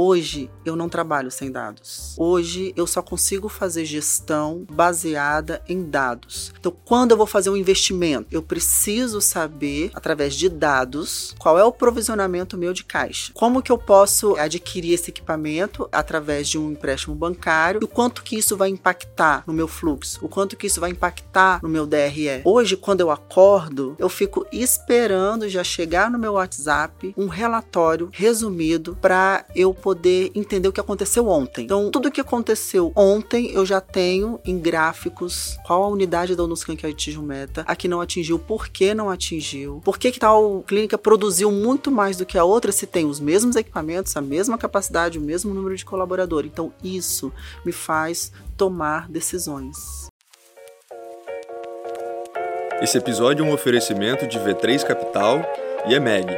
Hoje eu não trabalho sem dados. Hoje eu só consigo fazer gestão baseada em dados. Então, quando eu vou fazer um investimento, eu preciso saber, através de dados, qual é o provisionamento meu de caixa. Como que eu posso adquirir esse equipamento através de um empréstimo bancário e o quanto que isso vai impactar no meu fluxo, o quanto que isso vai impactar no meu DRE. Hoje, quando eu acordo, eu fico esperando já chegar no meu WhatsApp um relatório resumido para eu poder poder entender o que aconteceu ontem. Então, tudo que aconteceu ontem eu já tenho em gráficos qual a unidade da Onuscan que atingiu meta, a que não atingiu, por que não atingiu, por que, que tal clínica produziu muito mais do que a outra se tem os mesmos equipamentos, a mesma capacidade, o mesmo número de colaboradores. Então, isso me faz tomar decisões. Esse episódio é um oferecimento de V3 Capital e EMEG,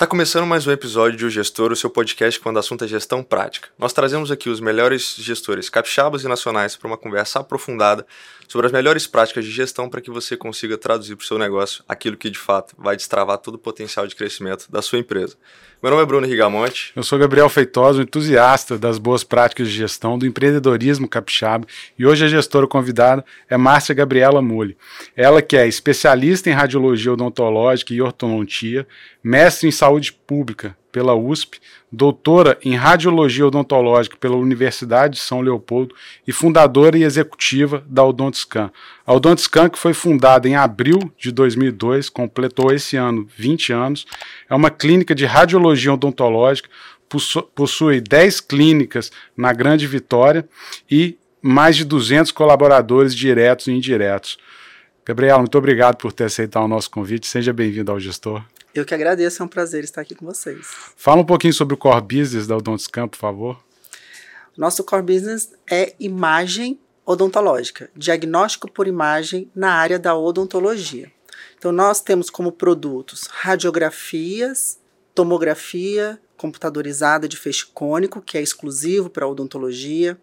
Tá começando mais um episódio de O Gestor, o seu podcast quando o assunto é gestão prática. Nós trazemos aqui os melhores gestores capixabas e nacionais para uma conversa aprofundada sobre as melhores práticas de gestão para que você consiga traduzir para o seu negócio aquilo que de fato vai destravar todo o potencial de crescimento da sua empresa. Meu nome é Bruno Rigamonte. Eu sou Gabriel Feitosa, entusiasta das boas práticas de gestão, do empreendedorismo capixaba, e hoje a gestora convidada é Márcia Gabriela Mule. Ela que é especialista em radiologia odontológica e ortodontia, mestre em saúde pública pela USP, doutora em radiologia odontológica pela Universidade de São Leopoldo e fundadora e executiva da Odontscan. A Odontscan, que foi fundada em abril de 2002, completou esse ano 20 anos, é uma clínica de radiologia odontológica, possui 10 clínicas na Grande Vitória e mais de 200 colaboradores diretos e indiretos. Gabriel, muito obrigado por ter aceitado o nosso convite. Seja bem-vindo ao Gestor. Eu que agradeço, é um prazer estar aqui com vocês. Fala um pouquinho sobre o core business da Odontscan, por favor. Nosso core business é imagem odontológica, diagnóstico por imagem na área da odontologia. Então, nós temos como produtos radiografias, tomografia computadorizada de feixe cônico, que é exclusivo para odontologia,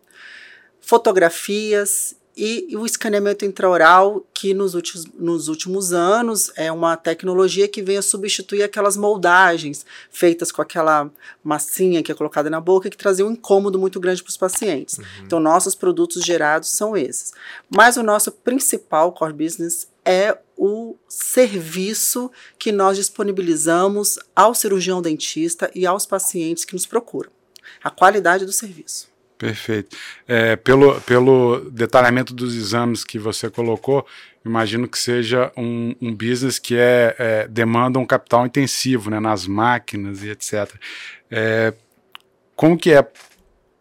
fotografias e, e o escaneamento intraoral, que nos últimos, nos últimos anos é uma tecnologia que vem a substituir aquelas moldagens feitas com aquela massinha que é colocada na boca, que trazia um incômodo muito grande para os pacientes. Uhum. Então, nossos produtos gerados são esses. Mas o nosso principal core business é o serviço que nós disponibilizamos ao cirurgião dentista e aos pacientes que nos procuram. A qualidade do serviço. Perfeito. É, pelo, pelo detalhamento dos exames que você colocou, imagino que seja um, um business que é, é, demanda um capital intensivo né, nas máquinas e etc. É, como que é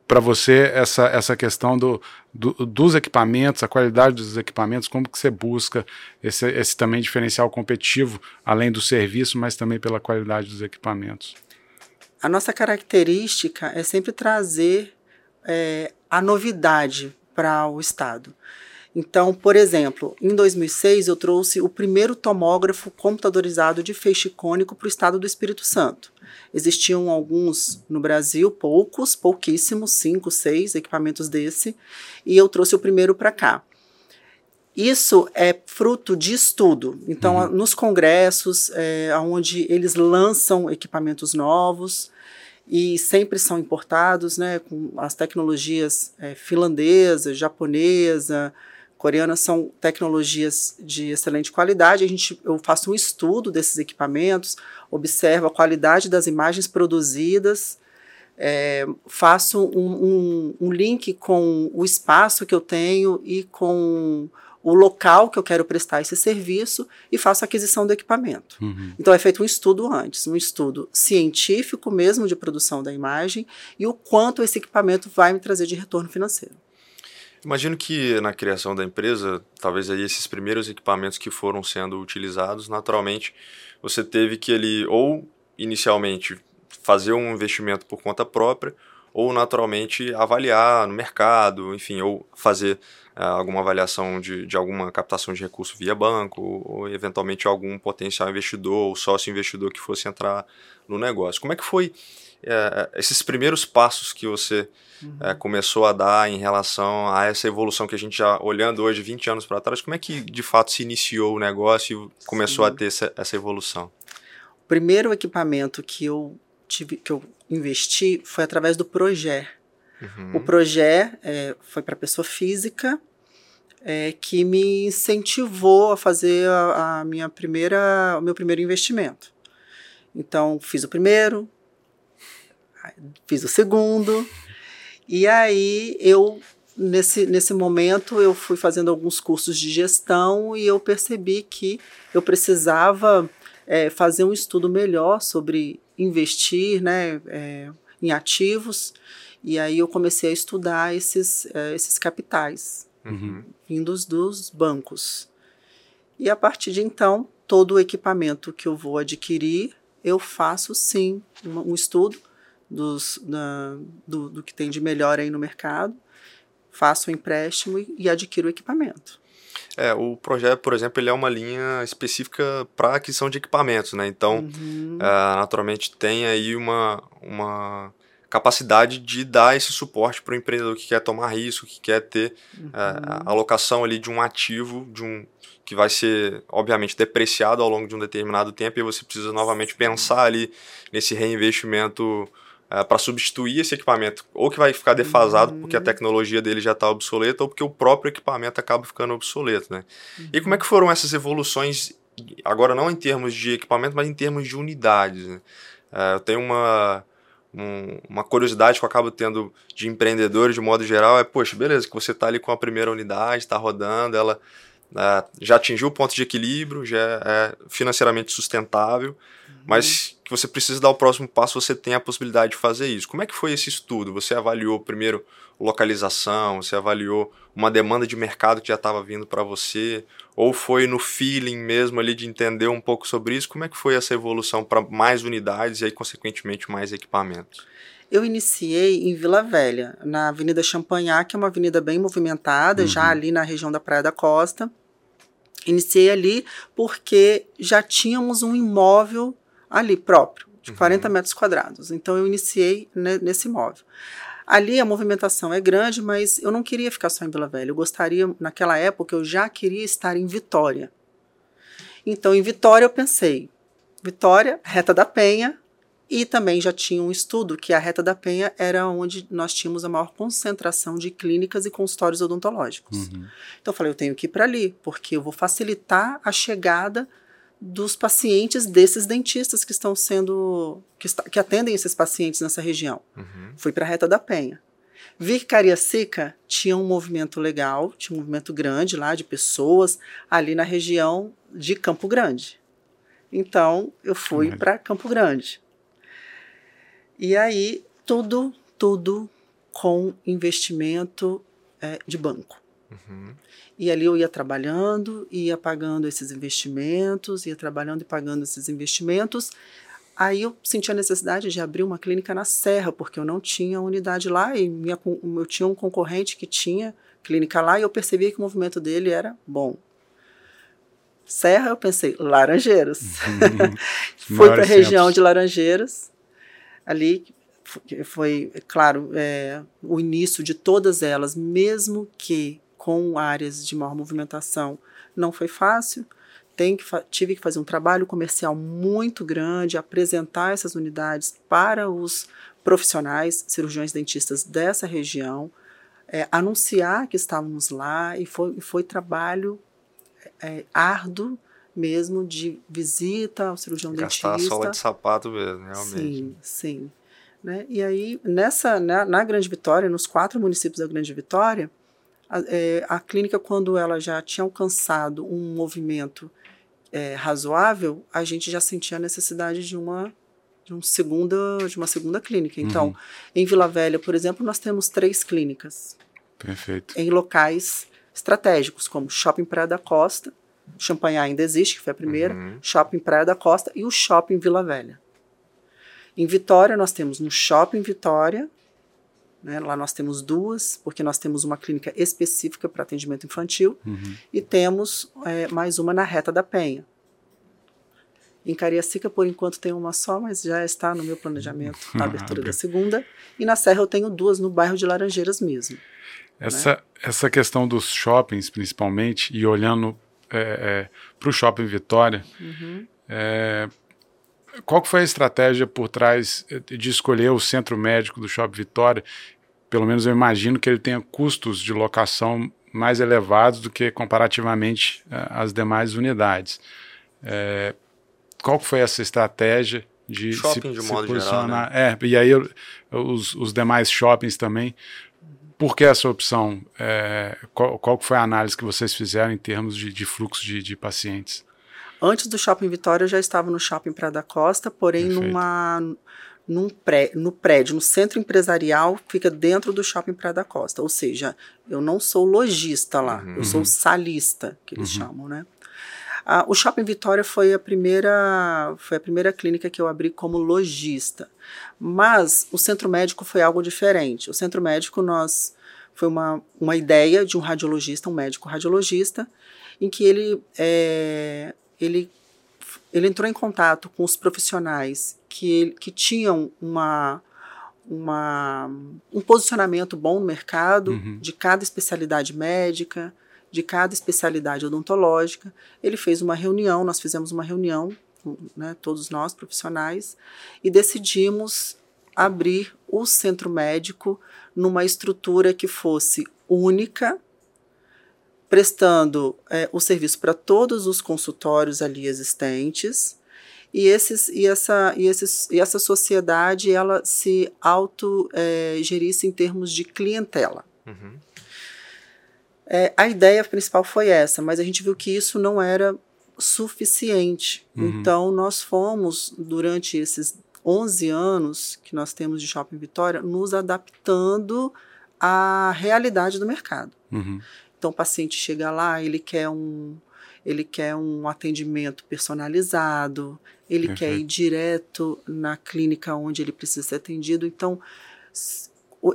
para você essa, essa questão do, do, dos equipamentos, a qualidade dos equipamentos, como que você busca esse, esse também diferencial competitivo, além do serviço, mas também pela qualidade dos equipamentos? A nossa característica é sempre trazer é, a novidade para o Estado. Então, por exemplo, em 2006 eu trouxe o primeiro tomógrafo computadorizado de feixe cônico para o estado do Espírito Santo. Existiam alguns no Brasil, poucos, pouquíssimos, cinco, seis equipamentos desse, e eu trouxe o primeiro para cá. Isso é fruto de estudo. Então, uhum. nos congressos, é, onde eles lançam equipamentos novos, e sempre são importados, né, com as tecnologias é, finlandesa, japonesa, coreana são tecnologias de excelente qualidade. A gente, eu faço um estudo desses equipamentos, observo a qualidade das imagens produzidas, é, faço um, um, um link com o espaço que eu tenho e com o local que eu quero prestar esse serviço e faço a aquisição do equipamento. Uhum. Então é feito um estudo antes, um estudo científico mesmo de produção da imagem e o quanto esse equipamento vai me trazer de retorno financeiro. Imagino que na criação da empresa, talvez aí esses primeiros equipamentos que foram sendo utilizados, naturalmente você teve que ele ou inicialmente fazer um investimento por conta própria ou naturalmente avaliar no mercado, enfim, ou fazer alguma avaliação de, de alguma captação de recurso via banco, ou eventualmente algum potencial investidor ou sócio investidor que fosse entrar no negócio. Como é que foi uh, esses primeiros passos que você uhum. uh, começou a dar em relação a essa evolução que a gente já olhando hoje 20 anos para trás, como é que de fato se iniciou o negócio e começou Sim. a ter essa, essa evolução? O primeiro equipamento que eu tive, que eu investi foi através do Projet. Uhum. O Projet é, foi para pessoa física é, que me incentivou a fazer a, a, minha primeira, o meu primeiro investimento. Então fiz o primeiro, fiz o segundo e aí eu nesse, nesse momento eu fui fazendo alguns cursos de gestão e eu percebi que eu precisava é, fazer um estudo melhor sobre investir né, é, em ativos. E aí eu comecei a estudar esses, é, esses capitais Uhum. vindos dos bancos. E a partir de então, todo o equipamento que eu vou adquirir, eu faço sim um, um estudo dos, da, do, do que tem de melhor aí no mercado, faço o empréstimo e, e adquiro o equipamento. É, o projeto, por exemplo, ele é uma linha específica para aquisição de equipamentos, né? Então, Uhum. é, naturalmente, tem aí uma, uma capacidade de dar esse suporte para o empreendedor que quer tomar risco, que quer ter Uhum. é, a alocação ali de um ativo, de um que vai ser, obviamente, depreciado ao longo de um determinado tempo e você precisa novamente pensar ali nesse reinvestimento para substituir esse equipamento, ou que vai ficar defasado Uhum. porque a tecnologia dele já está obsoleta, ou porque o próprio equipamento acaba ficando obsoleto, né? E como é que foram essas evoluções, agora não em termos de equipamento, mas em termos de unidades, né? É, eu tenho uma, um- uma curiosidade que eu acabo tendo de empreendedores de modo geral, é, poxa, beleza, que você está ali com a primeira unidade, está rodando, ela é, já atingiu o ponto de equilíbrio, já é financeiramente sustentável, mas que você precisa dar o próximo passo, você tem a possibilidade de fazer isso. Como é que foi esse estudo? Você avaliou primeiro localização, você avaliou uma demanda de mercado que já estava vindo para você, ou foi no feeling mesmo ali de entender um pouco sobre isso? Como é que foi essa evolução para mais unidades e aí, consequentemente, mais equipamentos? Eu iniciei em Vila Velha, na Avenida Champagnat, que é uma avenida bem movimentada, já ali na região da Praia da Costa. Iniciei ali porque já tínhamos um imóvel ali próprio, de 40 metros quadrados. Então eu iniciei ne- nesse imóvel. Ali a movimentação é grande, mas eu não queria ficar só em Vila Velha. Eu gostaria, naquela época, eu já queria estar em Vitória. Então, em Vitória, eu pensei: Vitória, Reta da Penha, e também já tinha um estudo que a Reta da Penha era onde nós tínhamos a maior concentração de clínicas e consultórios odontológicos. Uhum. Então eu falei, eu tenho que ir para ali, porque eu vou facilitar a chegada dos pacientes desses dentistas que estão sendo que, está- que atendem esses pacientes nessa região. Uhum. Fui para a Reta da Penha. Vi que Cariacica tinha um movimento legal, tinha um movimento grande lá de pessoas ali na região de Campo Grande. Então eu fui Olha. para Campo Grande. E aí tudo, tudo com investimento eh, de banco. Uhum. E ali eu ia trabalhando, ia pagando esses investimentos, ia trabalhando e pagando esses investimentos. Aí eu senti a necessidade de abrir uma clínica na Serra, porque eu não tinha unidade lá e minha, eu tinha um concorrente que tinha clínica lá e eu percebia que o movimento dele era bom. Serra, eu pensei, Laranjeiras. Fui para a região de Laranjeiras, ali foi, claro, é, o início de todas elas, mesmo que com áreas de maior movimentação não foi fácil. Tem que tive que fazer um trabalho comercial muito grande, apresentar essas unidades para os profissionais, cirurgiões dentistas dessa região, é, anunciar que estávamos lá e foi, foi trabalho é, árduo mesmo de visita ao cirurgião Gastar a dentista. sola de sapato mesmo, realmente. Sim, sim. Né? E aí, nessa, na, na Grande Vitória, nos quatro municípios da Grande Vitória, a, é, a clínica, quando ela já tinha alcançado um movimento é, razoável, a gente já sentia a necessidade de uma, de, um segunda, de uma segunda clínica. Então, Uhum. em Vila Velha, por exemplo, nós temos três clínicas Perfeito. em locais estratégicos, como Shopping Praia da Costa, Champanhar ainda existe, que foi a primeira, Uhum. Shopping Praia da Costa e o Shopping Vila Velha. Em Vitória, nós temos no Shopping Vitória, né, lá nós temos duas, porque nós temos uma clínica específica para atendimento infantil, Uhum. e temos é, mais uma na Reta da Penha. Em Cariacica, por enquanto, tem uma só, mas já está no meu planejamento a abertura da segunda. E na Serra eu tenho duas no bairro de Laranjeiras mesmo. Essa, essa questão dos shoppings, principalmente, e olhando para o shopping Vitória, Uhum. é, qual foi a estratégia por trás de escolher o centro médico do Shopping Vitória? Pelo menos eu imagino que ele tenha custos de locação mais elevados do que comparativamente às demais unidades. É, qual foi essa estratégia de Shopping se, de se modo posicionar? geral, né? É, e aí os, os demais shoppings também. Por que essa opção? É, qual, qual foi a análise que vocês fizeram em termos de, de fluxo de, de pacientes? Antes do Shopping Vitória, eu já estava no Shopping Praia da Costa, porém numa, num pré, no prédio, no centro empresarial, fica dentro do Shopping Praia da Costa. Ou seja, eu não sou lojista lá, Uhum. eu sou salista, que eles Uhum. chamam, né? Ah, o Shopping Vitória foi a primeira foi a primeira clínica que eu abri como lojista. Mas o centro médico foi algo diferente. O centro médico nós foi uma, uma ideia de um radiologista, um médico radiologista, em que ele é, ele ele entrou em contato com os profissionais que, ele- que tinham uma, uma, um posicionamento bom no mercado Uhum. de cada especialidade médica, de cada especialidade odontológica. Ele fez uma reunião, nós fizemos uma reunião, né, todos nós profissionais, e decidimos abrir o centro médico numa estrutura que fosse única, prestando eh, o serviço para todos os consultórios ali existentes. E, esses, e, essa, e, esses, e essa sociedade ela se auto eh, gerisse em termos de clientela. Uhum. É, a ideia principal foi essa, mas a gente viu que isso não era suficiente. Uhum. Então, nós fomos, durante esses 11 anos que nós temos de Shopping Vitória, nos adaptando à realidade do mercado. Uhum. Então, o paciente chega lá, ele quer um, ele quer um atendimento personalizado, ele quer ir direto na clínica onde ele precisa ser atendido. Então,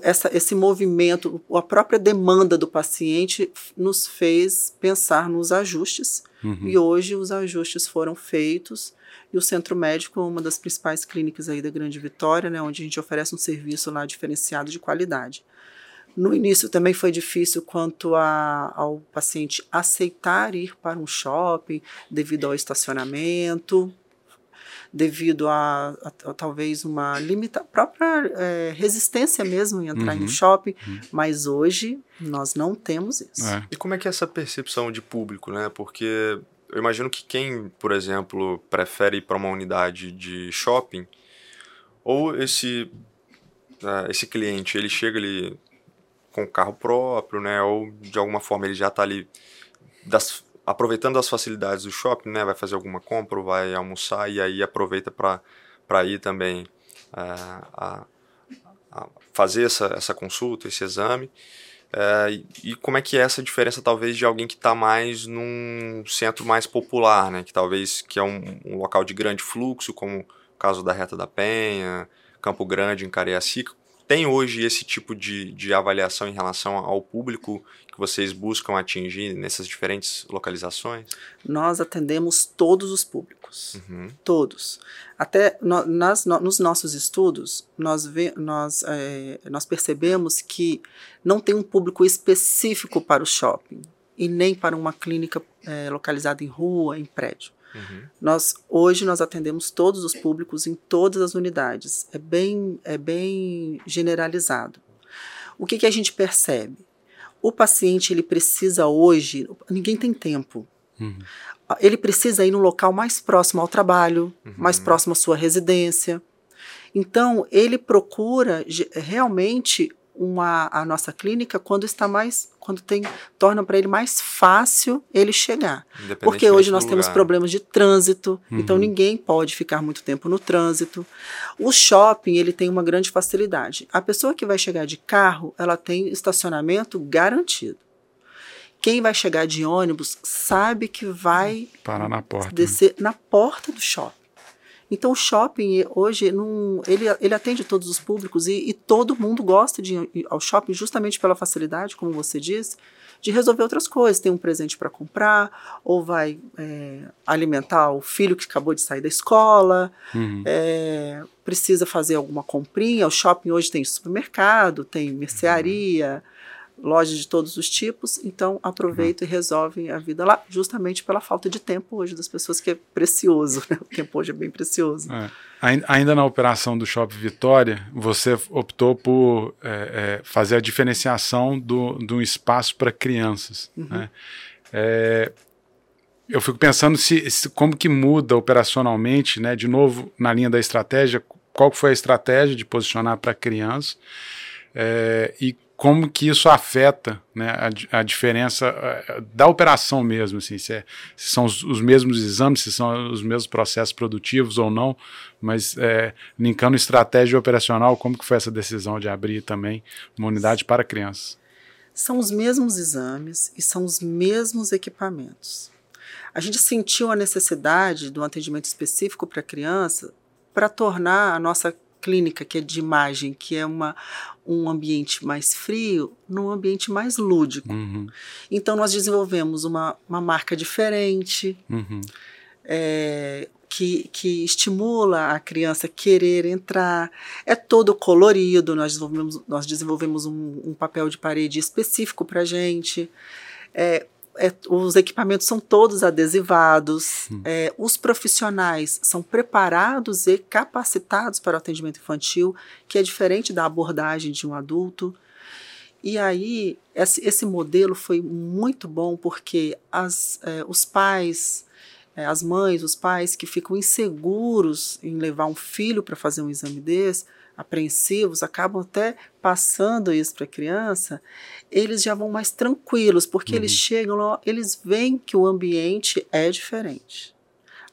essa, esse movimento, a própria demanda do paciente nos fez pensar nos ajustes. Uhum. E hoje os ajustes foram feitos. E o Centro Médico é uma das principais clínicas aí da Grande Vitória, né, onde a gente oferece um serviço lá diferenciado de qualidade. No início também foi difícil quanto a, ao paciente aceitar ir para um shopping devido ao estacionamento, devido a, a- a talvez uma limita, própria eh, resistência mesmo em entrar em Uhum. um shopping, mas hoje nós não temos isso. É. E como é que é essa percepção de público, né? Porque eu imagino que quem, por exemplo, prefere ir para uma unidade de shopping, ou esse ah, esse cliente, ele chega ali com carro próprio, né? Ou de alguma forma ele já está ali das- aproveitando as facilidades do shopping, né? Vai fazer alguma compra, ou vai almoçar e aí aproveita para ir também ah, a, a fazer essa, essa consulta, esse exame. É, e- e como é que é essa diferença, talvez, de alguém que está mais num centro mais popular, né? Que talvez que é um, um local de grande fluxo, como o caso da Reta da Penha, Campo Grande, em Cariacica. Tem hoje esse tipo de, de avaliação em relação ao público que vocês buscam atingir nessas diferentes localizações? Nós atendemos todos os públicos. Uhum. Todos. Até no- nas- no- nos nossos estudos, nós, ve- nós, eh, nós percebemos que não tem um público específico para o shopping e nem para uma clínica eh, localizada em rua, em prédio. Uhum. Nós hoje nós atendemos todos os públicos em todas as unidades. É bem, é bem generalizado. O que, que a gente percebe? O paciente ele precisa hoje, ninguém tem tempo. Uhum. Ele precisa ir no local mais próximo ao trabalho, mais Uhum. próximo à sua residência. Então, ele procura realmente uma, a nossa clínica quando está mais, quando tem, torna para ele mais fácil ele chegar. Porque hoje nós temos lugar. problemas de trânsito, Uhum. então ninguém pode ficar muito tempo no trânsito. O shopping, ele tem uma grande facilidade. A pessoa que vai chegar de carro, ela tem estacionamento garantido. Quem vai chegar de ônibus sabe que vai Parar na porta. né? descer na porta do shopping. Então o shopping hoje não, ele, ele atende todos os públicos e, e todo mundo gosta de ir ao shopping justamente pela facilidade, como você disse, de resolver outras coisas. Tem um presente para comprar, ou vai é, alimentar o filho que acabou de sair da escola, Uhum. é, precisa fazer alguma comprinha. O shopping hoje tem supermercado, tem mercearia, lojas de todos os tipos, então aproveitam uhum. e resolvem a vida lá, justamente pela falta de tempo hoje das pessoas, que é precioso, né? O tempo hoje é bem precioso. É. Ainda na operação do Shopping Vitória, você optou por é, é, fazer a diferenciação do, do espaço para crianças. Uhum. Né? É, eu fico pensando se, se, como que muda operacionalmente, né? De novo, na linha da estratégia, qual foi a estratégia de posicionar para criança é, e como que isso afeta né, a, a, diferença uh, da operação mesmo, assim, se, é, se são os, os, mesmos exames, se são os mesmos processos produtivos ou não, mas é, linkando estratégia operacional, como que foi essa decisão de abrir também uma unidade para crianças? São os mesmos exames e são os mesmos equipamentos. A gente sentiu a necessidade de um atendimento específico para criança para tornar a nossa clínica, que é de imagem, que é uma, um ambiente mais frio, num ambiente mais lúdico. Uhum. Então, nós desenvolvemos uma, uma marca diferente, uhum. é, que, que estimula a criança a querer entrar. É todo colorido, nós desenvolvemos, nós desenvolvemos um, um papel de parede específico para a gente. É, é, os equipamentos são todos adesivados, hum. é, os profissionais são preparados e capacitados para o atendimento infantil, que é diferente da abordagem de um adulto. E aí, esse, esse modelo foi muito bom porque as, é, os pais, é, as mães, os pais que ficam inseguros em levar um filho para fazer um exame desse, apreensivos, acabam até passando isso para a criança, eles já vão mais tranquilos, porque uhum. eles chegam lá, eles veem que o ambiente é diferente.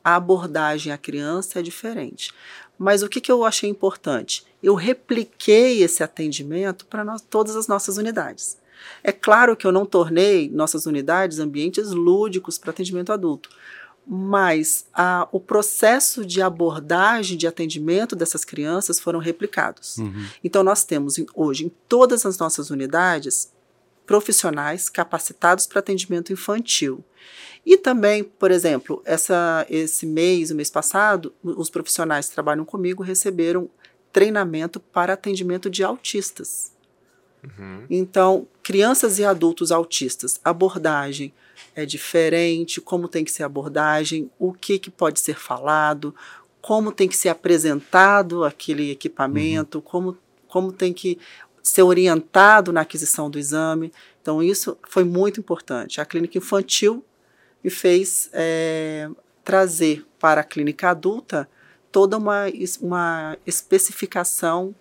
A abordagem à criança é diferente. Mas o que, que eu achei importante? Eu repliquei esse atendimento para todas as nossas unidades. É claro que eu não tornei nossas unidades ambientes lúdicos para atendimento adulto, mas a, o processo de abordagem, de atendimento dessas crianças foram replicados. Uhum. Então, nós temos hoje em todas as nossas unidades profissionais capacitados para atendimento infantil. E também, por exemplo, essa, esse mês, o mês passado, os profissionais que trabalham comigo receberam treinamento para atendimento de autistas. Uhum. Então, crianças e adultos autistas, abordagem, é diferente, como tem que ser a abordagem, o que, que pode ser falado, como tem que ser apresentado aquele equipamento, uhum. como, como tem que ser orientado na aquisição do exame. Então, isso foi muito importante. A clínica infantil me fez é, trazer para a clínica adulta toda uma, uma especificação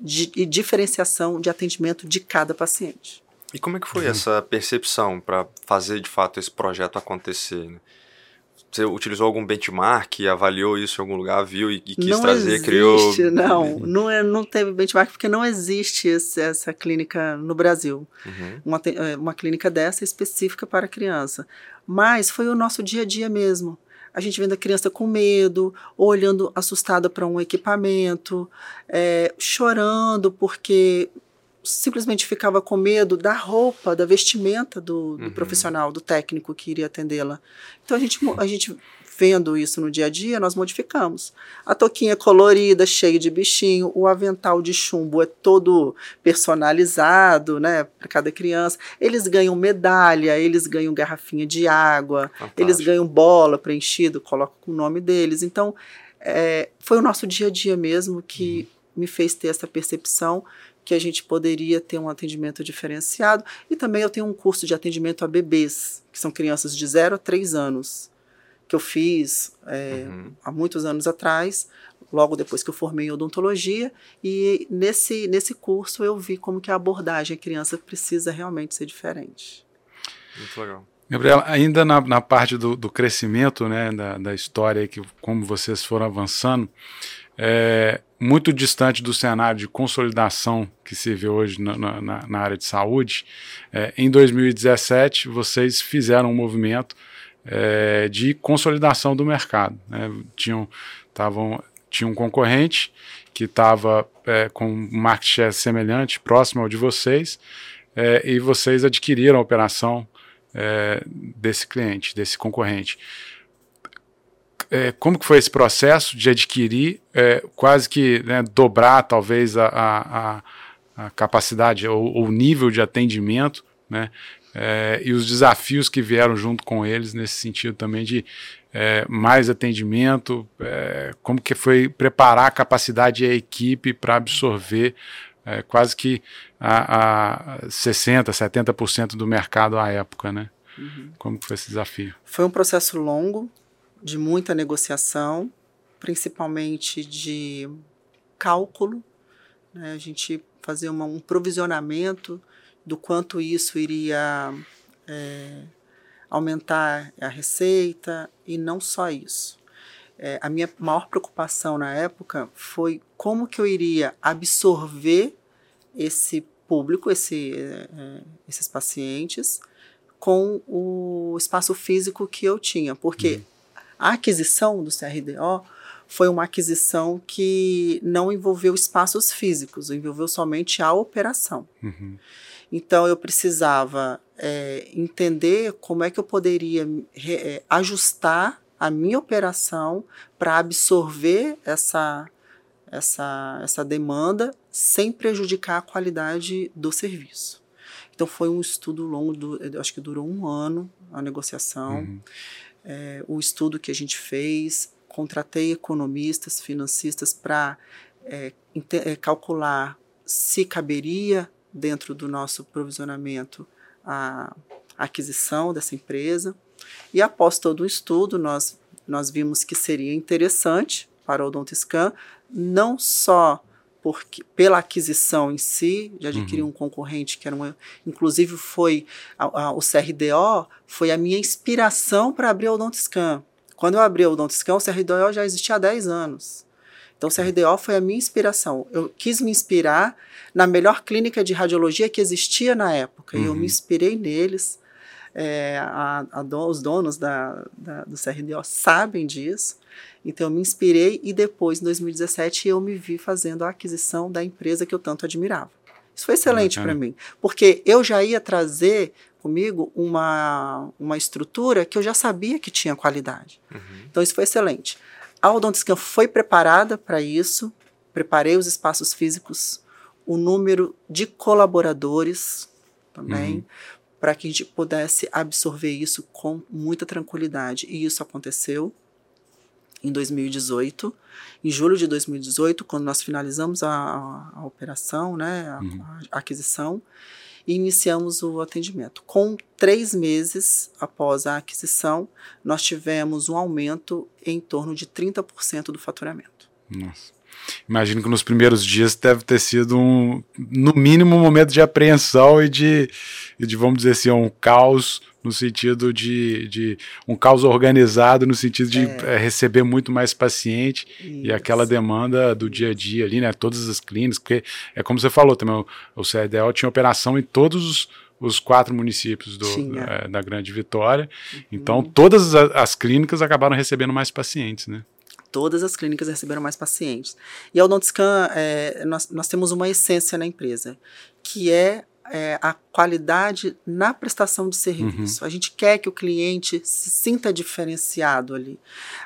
de, e diferenciação de atendimento de cada paciente. E como é que foi uhum. essa percepção para fazer de fato esse projeto acontecer? Né? Você utilizou algum benchmark, avaliou isso em algum lugar, viu e, e quis não trazer, existe, criou? Não, não, é, não teve benchmark porque não existe esse, essa clínica no Brasil. Uhum. Uma, é, uma clínica dessa específica para criança. Mas foi o nosso dia a dia mesmo. A gente vendo a criança com medo, olhando assustada para um equipamento, é, chorando porque simplesmente ficava com medo da roupa, da vestimenta do, do uhum. profissional, do técnico que iria atendê-la. Então a gente, a gente vendo isso no dia a dia, nós modificamos. A toquinha colorida, cheia de bichinho, o avental de chumbo é todo personalizado, né, para cada criança. Eles ganham medalha, eles ganham garrafinha de água, Fantástico. eles ganham bola preenchido, coloca com o nome deles. Então, é, foi o nosso dia a dia mesmo que uhum. me fez ter essa percepção que a gente poderia ter um atendimento diferenciado. E também eu tenho um curso de atendimento a bebês, que são crianças de 0 a 3 anos, que eu fiz é, uhum. há muitos anos atrás, logo depois que eu formei em odontologia. E nesse, nesse curso eu vi como que a abordagem à criança precisa realmente ser diferente. Muito legal. Gabriela, ainda na, na parte do, do crescimento né, da, da história, que como vocês foram avançando, é, muito distante do cenário de consolidação que se vê hoje na, na, na área de saúde. É, em 2017, vocês fizeram um movimento é, de consolidação do mercado. Né? Tinham, tavam, tinha um concorrente que estava é, com um market share semelhante, próximo ao de vocês, é, e vocês adquiriram a operação é, desse cliente, desse concorrente é, como que foi esse processo de adquirir, é, quase que né, dobrar talvez a, a, a capacidade ou o nível de atendimento, né? É, e os desafios que vieram junto com eles nesse sentido também de é, mais atendimento, é, como que foi preparar a capacidade da equipe para absorver é, quase que a, a 60%, 70% do mercado à época, né? Uhum. Como foi esse desafio? Foi um processo longo, de muita negociação, principalmente de cálculo, né? a gente fazer uma, um provisionamento do quanto isso iria é, aumentar a receita e não só isso. É, a minha maior preocupação na época foi como que eu iria absorver esse público, esse, é, é esses pacientes, com o espaço físico que eu tinha, porque uhum. a aquisição do CRDO foi uma aquisição que não envolveu espaços físicos, envolveu somente a operação. Uhum. Então eu precisava é, entender como é que eu poderia é, ajustar a minha operação para absorver essa, essa, essa demanda sem prejudicar a qualidade do serviço. Então foi um estudo longo, do, acho que durou um ano a negociação. Uhum. É, o estudo que a gente fez, contratei economistas, financistas para é, é, calcular se caberia dentro do nosso provisionamento a, aquisição dessa empresa. E após todo o estudo, nós, nós vimos que seria interessante para o Odontoscan, não só porque, pela aquisição em si, de adquirir uhum. um concorrente que era uma. Inclusive, foi a, a, o CRDO foi a minha inspiração para abrir o Odontoscan. Quando eu abri o Odontoscan, o CRDO já existia há 10 anos. Então, o CRDO foi a minha inspiração. Eu quis me inspirar na melhor clínica de radiologia que existia na época. Uhum. E eu me uhum. inspirei neles. É, a, a do, os donos da, da, do CRDO sabem disso. Então, eu me inspirei e depois, em 2017, eu me vi fazendo a aquisição da empresa que eu tanto admirava. Isso foi excelente para mim, porque eu já ia trazer comigo uma, uma estrutura que eu já sabia que tinha qualidade. Uhum. Então, isso foi excelente. A Odontoscan foi preparada para isso, preparei os espaços físicos, o número de colaboradores também, uhum. para que a gente pudesse absorver isso com muita tranquilidade. E isso aconteceu em 2018. Em julho de 2018, quando nós finalizamos a, a, a operação, né, a, uhum. a aquisição, e iniciamos o atendimento. Com três meses após a aquisição, nós tivemos um aumento em torno de 30% do faturamento. Nossa. Imagino que nos primeiros dias deve ter sido um, no mínimo, um momento de apreensão e de, de vamos dizer assim, um caos no sentido de, de um caos organizado, no sentido de é. Eh, receber muito mais paciente Isso. e aquela demanda do dia a dia ali, né? Todas as clínicas, porque é como você falou também, o, o tinha operação em todos os, os quatro municípios do, é, da Grande Vitória. Uhum. Então, todas as, as, clínicas acabaram recebendo mais pacientes, né? Todas as clínicas receberam mais pacientes. E a Odontscan, é, nós, nós temos uma essência na empresa, que é é, a qualidade na prestação de serviço. Uhum. A gente quer que o cliente se sinta diferenciado ali.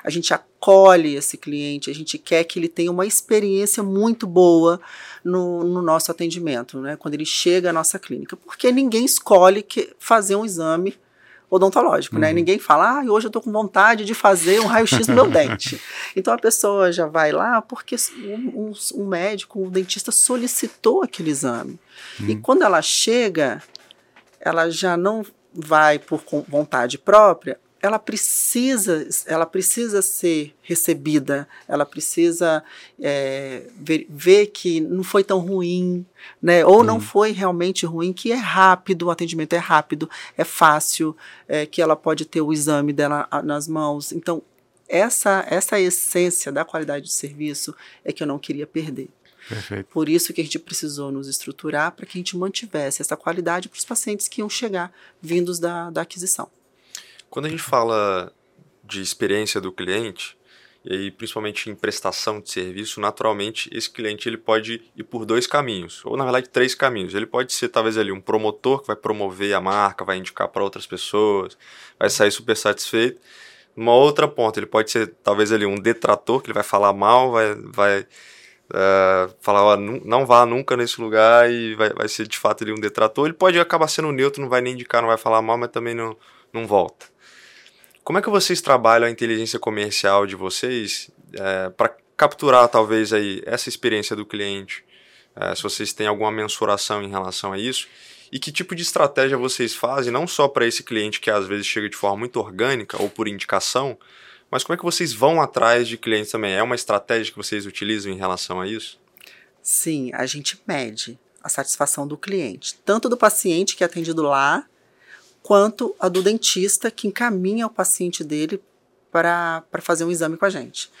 A gente acolhe esse cliente, a gente quer que ele tenha uma experiência muito boa no, no nosso atendimento, né? quando ele chega à nossa clínica. Porque ninguém escolhe que, fazer um exame odontológico, né? uhum. né? Ninguém fala, ah, hoje eu tô com vontade de fazer um raio-x no meu dente. Então a pessoa já vai lá porque um, um, um médico, um dentista solicitou aquele exame. Uhum. E quando ela chega, ela já não vai por vontade própria, ela precisa, ela precisa ser recebida, ela precisa é, ver, ver, que não foi tão ruim, né? Ou não foi realmente ruim, que é rápido, o atendimento é rápido, é fácil, é, que ela pode ter o exame dela nas mãos. Então, essa, essa essência da qualidade de serviço é que eu não queria perder. Perfeito. Por isso que a gente precisou nos estruturar para que a gente mantivesse essa qualidade para os pacientes que iam chegar vindos da, da aquisição. Quando a gente fala de experiência do cliente, e aí principalmente em prestação de serviço, naturalmente esse cliente ele pode ir por dois caminhos, ou na verdade três caminhos. Ele pode ser talvez ali um promotor que vai promover a marca, vai indicar para outras pessoas, vai sair super satisfeito. Uma outra ponta, ele pode ser talvez ali um detrator que ele vai falar mal, vai, vai é, falar, não, não vá nunca nesse lugar e vai, vai ser de fato ele um detrator. Ele pode acabar sendo neutro, não vai nem indicar, não vai falar mal, mas também não, não volta. Como é que vocês trabalham a inteligência comercial de vocês é, para capturar talvez aí essa experiência do cliente? É, se vocês têm alguma mensuração em relação a isso e que tipo de estratégia vocês fazem, não só para esse cliente que às vezes chega de forma muito orgânica ou por indicação, mas como é que vocês vão atrás de clientes também? É uma estratégia que vocês utilizam em relação a isso? Sim, a gente mede a satisfação do cliente, tanto do paciente que é atendido lá, quanto a do dentista que encaminha o paciente dele para fazer um exame com a gente.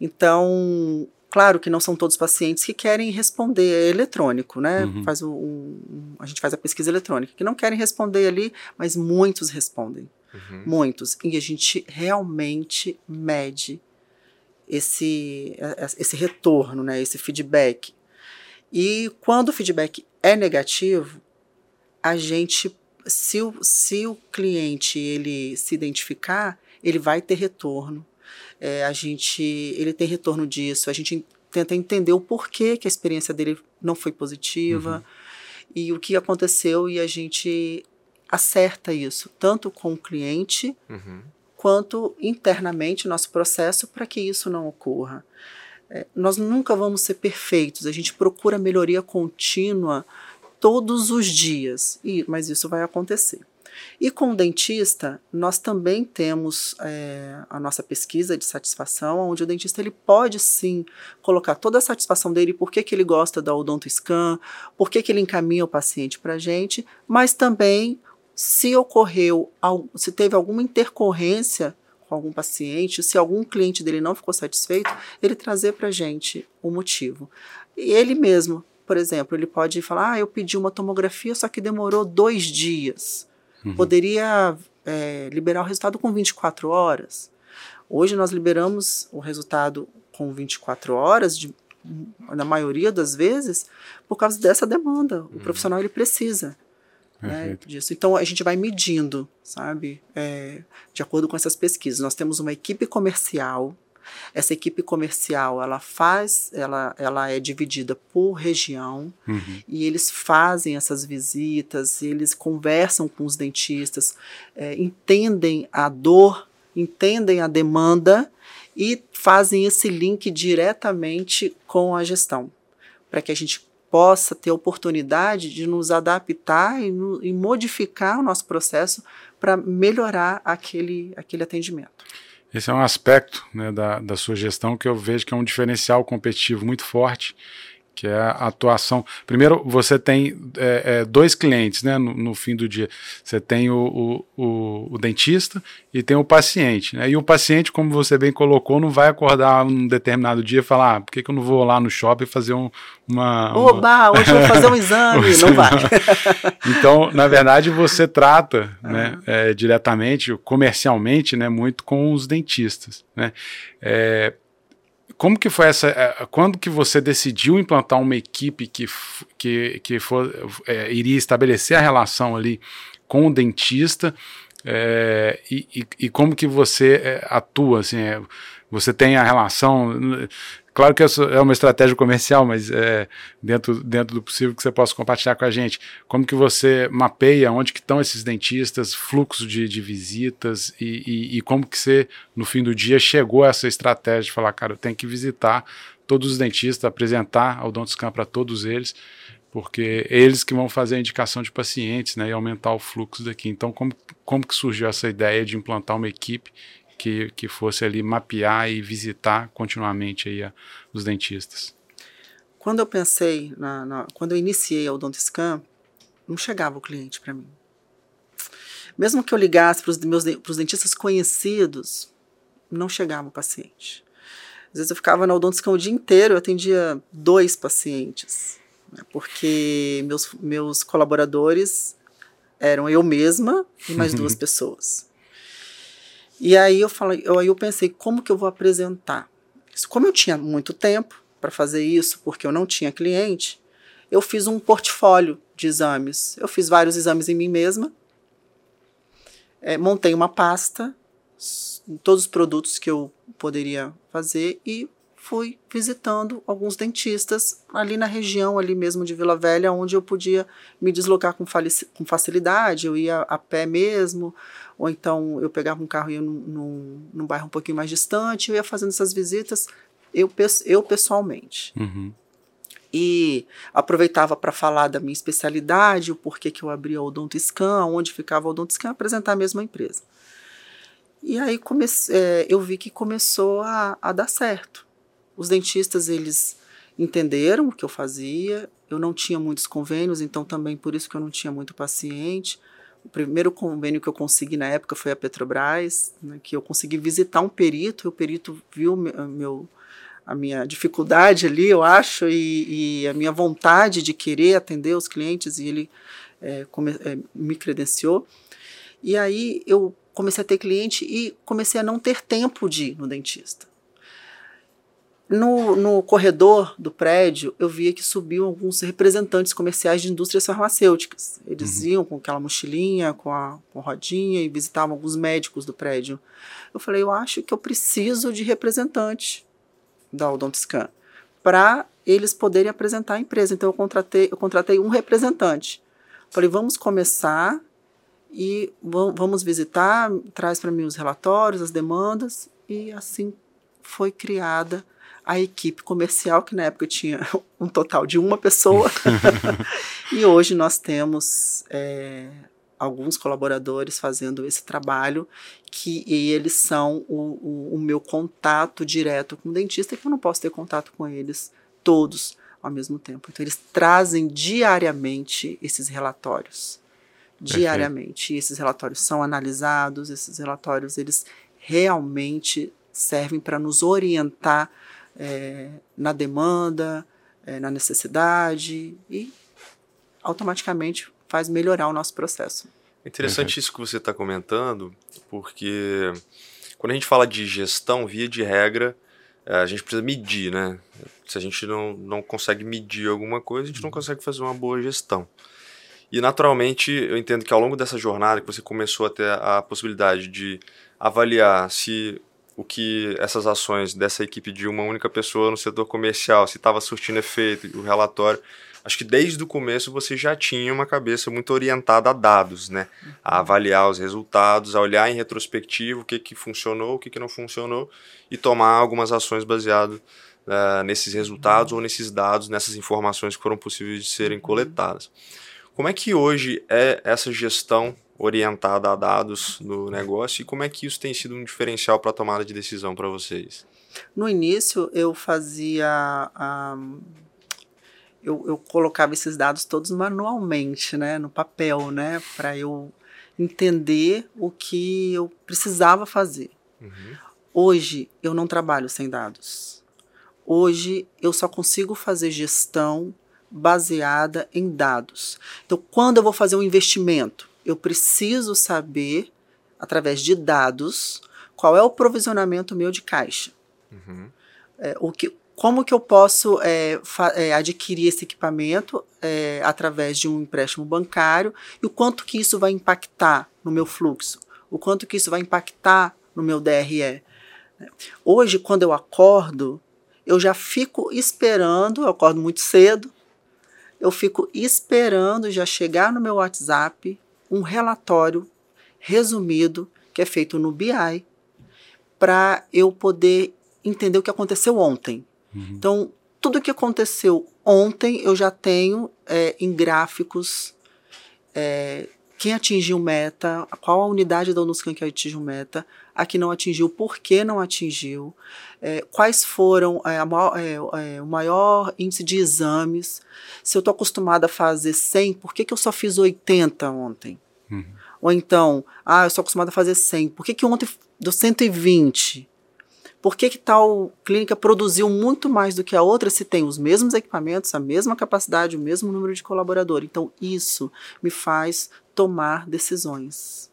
Então, claro que não são todos os pacientes que querem responder é eletrônico, né? Uhum. Faz um, um, a gente faz a pesquisa eletrônica, que não querem responder ali, mas muitos respondem. Uhum. Muitos. E a gente realmente mede esse, esse retorno, né, esse feedback. E quando o feedback é negativo, a gente, se o, se o cliente ele se identificar, ele vai ter retorno. É, a gente, ele tem retorno disso. A gente tenta entender o porquê que a experiência dele não foi positiva uhum. e o que aconteceu e a gente acerta isso, tanto com o cliente uhum. quanto internamente nosso processo para que isso não ocorra. É, nós nunca vamos ser perfeitos, a gente procura melhoria contínua todos os dias, e, mas isso vai acontecer. E com o dentista, nós também temos é, a nossa pesquisa de satisfação, onde o dentista ele pode sim colocar toda a satisfação dele, por que, que ele gosta da Odonto Scan, por que, que ele encaminha o paciente para a gente, mas também se ocorreu, se teve alguma intercorrência com algum paciente, se algum cliente dele não ficou satisfeito, ele trazer para a gente o motivo. E ele mesmo, por exemplo, ele pode falar: ah, eu pedi uma tomografia, só que demorou dois dias. Uhum. Poderia é, liberar o resultado com 24 horas. Hoje nós liberamos o resultado com 24 horas, de, na maioria das vezes, por causa dessa demanda. O uhum. profissional ele precisa né, disso. Então a gente vai medindo, sabe, é, de acordo com essas pesquisas. Nós temos uma equipe comercial. Essa equipe comercial, ela faz, ela, ela é dividida por região uhum. e eles fazem essas visitas, eles conversam com os dentistas, é, entendem a dor, entendem a demanda e fazem esse link diretamente com a gestão, para que a gente possa ter oportunidade de nos adaptar e, e modificar o nosso processo para melhorar aquele, aquele atendimento. Esse é um aspecto né, da, da sua gestão que eu vejo que é um diferencial competitivo muito forte que é a atuação. Primeiro, você tem é, é, dois clientes né, no, no, fim do dia. Você tem o, o, o, o, dentista e tem o paciente. Né? E o paciente, como você bem colocou, não vai acordar num determinado dia e falar: ah, por que, que eu não vou lá no shopping fazer um, uma. Oba, hoje eu vou fazer um exame. não vai. então, na verdade, você trata né, é, diretamente, comercialmente, né, muito com os dentistas. Né? É, como que foi essa. É, quando que você decidiu implantar uma equipe que, que, que for, é, iria estabelecer a relação ali com o dentista? É, e, e, e, como que você atua? Assim, você tem a relação. Claro que é uma estratégia comercial, mas é, dentro, dentro do possível que você possa compartilhar com a gente. Como que você mapeia onde que estão esses dentistas, fluxo de, de visitas e, e, e, como que você, no fim do dia, chegou a essa estratégia de falar, cara, eu tenho que visitar todos os dentistas, apresentar a Odontoscan para todos eles, porque eles que vão fazer a indicação de pacientes né, e aumentar o fluxo daqui. Então, como, como que surgiu essa ideia de implantar uma equipe que, que fosse ali mapear e visitar continuamente aí a, os dentistas. Quando eu pensei, na, na, quando eu iniciei a Odontoscan, não chegava o cliente para mim. Mesmo que eu ligasse para os meus pros dentistas conhecidos, não chegava o paciente. Às vezes eu ficava na Odontoscan o dia inteiro, eu atendia dois pacientes, né, porque meus, meus colaboradores eram eu mesma e mais duas pessoas. E aí eu falei, eu, aí eu pensei, como que eu vou apresentar? Como eu tinha muito tempo para fazer isso, porque eu não tinha cliente, eu fiz um portfólio de exames. Eu fiz vários exames em mim mesma, é, montei uma pasta, todos os produtos que eu poderia fazer e fui visitando alguns dentistas ali na região, ali mesmo de Vila Velha, onde eu podia me deslocar com, com facilidade, eu ia a pé mesmo, ou então eu pegava um carro e ia num, num, num bairro um pouquinho mais distante, eu ia fazendo essas visitas eu, eu pessoalmente. Uhum. E aproveitava para falar da minha especialidade, o porquê que eu abria o Odontiscan, onde ficava o Odontiscan, apresentar a mesma empresa. E aí comece, é, eu vi que começou a, a dar certo. Os dentistas, eles entenderam o que eu fazia, eu não tinha muitos convênios, então também por isso que eu não tinha muito paciente. O primeiro convênio que eu consegui na época foi a Petrobras, né, que eu consegui visitar um perito, e o perito viu meu, a minha dificuldade ali, eu acho, e, e, a minha vontade de querer atender os clientes, e ele é, come, é, me credenciou. E aí eu comecei a ter cliente e comecei a não ter tempo de ir no dentista. No, no corredor do prédio, eu via que subiam alguns representantes comerciais de indústrias farmacêuticas. Eles uhum. iam com aquela mochilinha, com a, com a rodinha e visitavam alguns médicos do prédio. Eu falei, eu acho que eu preciso de representante da Odontscan para eles poderem apresentar a empresa. Então eu contratei, eu contratei um representante. Falei, vamos começar e vamos visitar, traz para mim os relatórios, as demandas, e assim foi criada a equipe comercial, que na época tinha um total de uma pessoa, e hoje nós temos é, alguns colaboradores fazendo esse trabalho, que eles são o, o, o meu contato direto com o dentista, que eu não posso ter contato com eles todos ao mesmo tempo. Então, eles trazem diariamente esses relatórios diariamente. E esses relatórios são analisados, esses relatórios eles realmente servem para nos orientar é, na demanda, é, na necessidade e automaticamente faz melhorar o nosso processo. É interessante uhum. isso que você está comentando, porque quando a gente fala de gestão, via de regra, é, a gente precisa medir, né? Se a gente não, não consegue medir alguma coisa, a gente não consegue fazer uma boa gestão. E naturalmente, eu entendo que ao longo dessa jornada que você começou a ter a possibilidade de avaliar se o que essas ações dessa equipe de uma única pessoa no setor comercial, se estava surtindo efeito, o relatório, acho que desde o começo você já tinha uma cabeça muito orientada a dados, né? A avaliar os resultados, a olhar em retrospectivo o que, que funcionou, o que, que não funcionou e tomar algumas ações baseadas uh, nesses resultados ou nesses dados, nessas informações que foram possíveis de serem coletadas. Como é que hoje é essa gestão orientada a dados no negócio e como é que isso tem sido um diferencial para a tomada de decisão para vocês? No início eu fazia um, eu, eu, colocava esses dados todos manualmente, né, no papel, né, para eu entender o que eu precisava fazer. Uhum. Hoje eu não trabalho sem dados. Hoje eu só consigo fazer gestão baseada em dados. Então, quando eu vou fazer um investimento, eu preciso saber, através de dados, qual é o provisionamento meu de caixa. Uhum. É, o que, como que eu posso é, é, adquirir esse equipamento é, através de um empréstimo bancário e o quanto que isso vai impactar no meu fluxo, o quanto que isso vai impactar no meu DRE. Hoje, quando eu acordo, eu já fico esperando, eu acordo muito cedo, eu fico esperando já chegar no meu WhatsApp um relatório resumido que é feito no BI para eu poder entender o que aconteceu ontem. Uhum. Então, tudo o que aconteceu ontem eu já tenho é, em gráficos é, quem atingiu meta, qual a unidade da ONUSCAN que atingiu meta, a que não atingiu, por que não atingiu, é, quais foram é, maior, é, é, o maior índice de exames, se eu estou acostumada a fazer 100, por que, que eu só fiz 80 ontem? Uhum. Ou então, ah, eu sou acostumada a fazer 100, por que, que ontem deu 120? Por que, que tal clínica produziu muito mais do que a outra se tem os mesmos equipamentos, a mesma capacidade, o mesmo número de colaboradores? Então, isso me faz tomar decisões,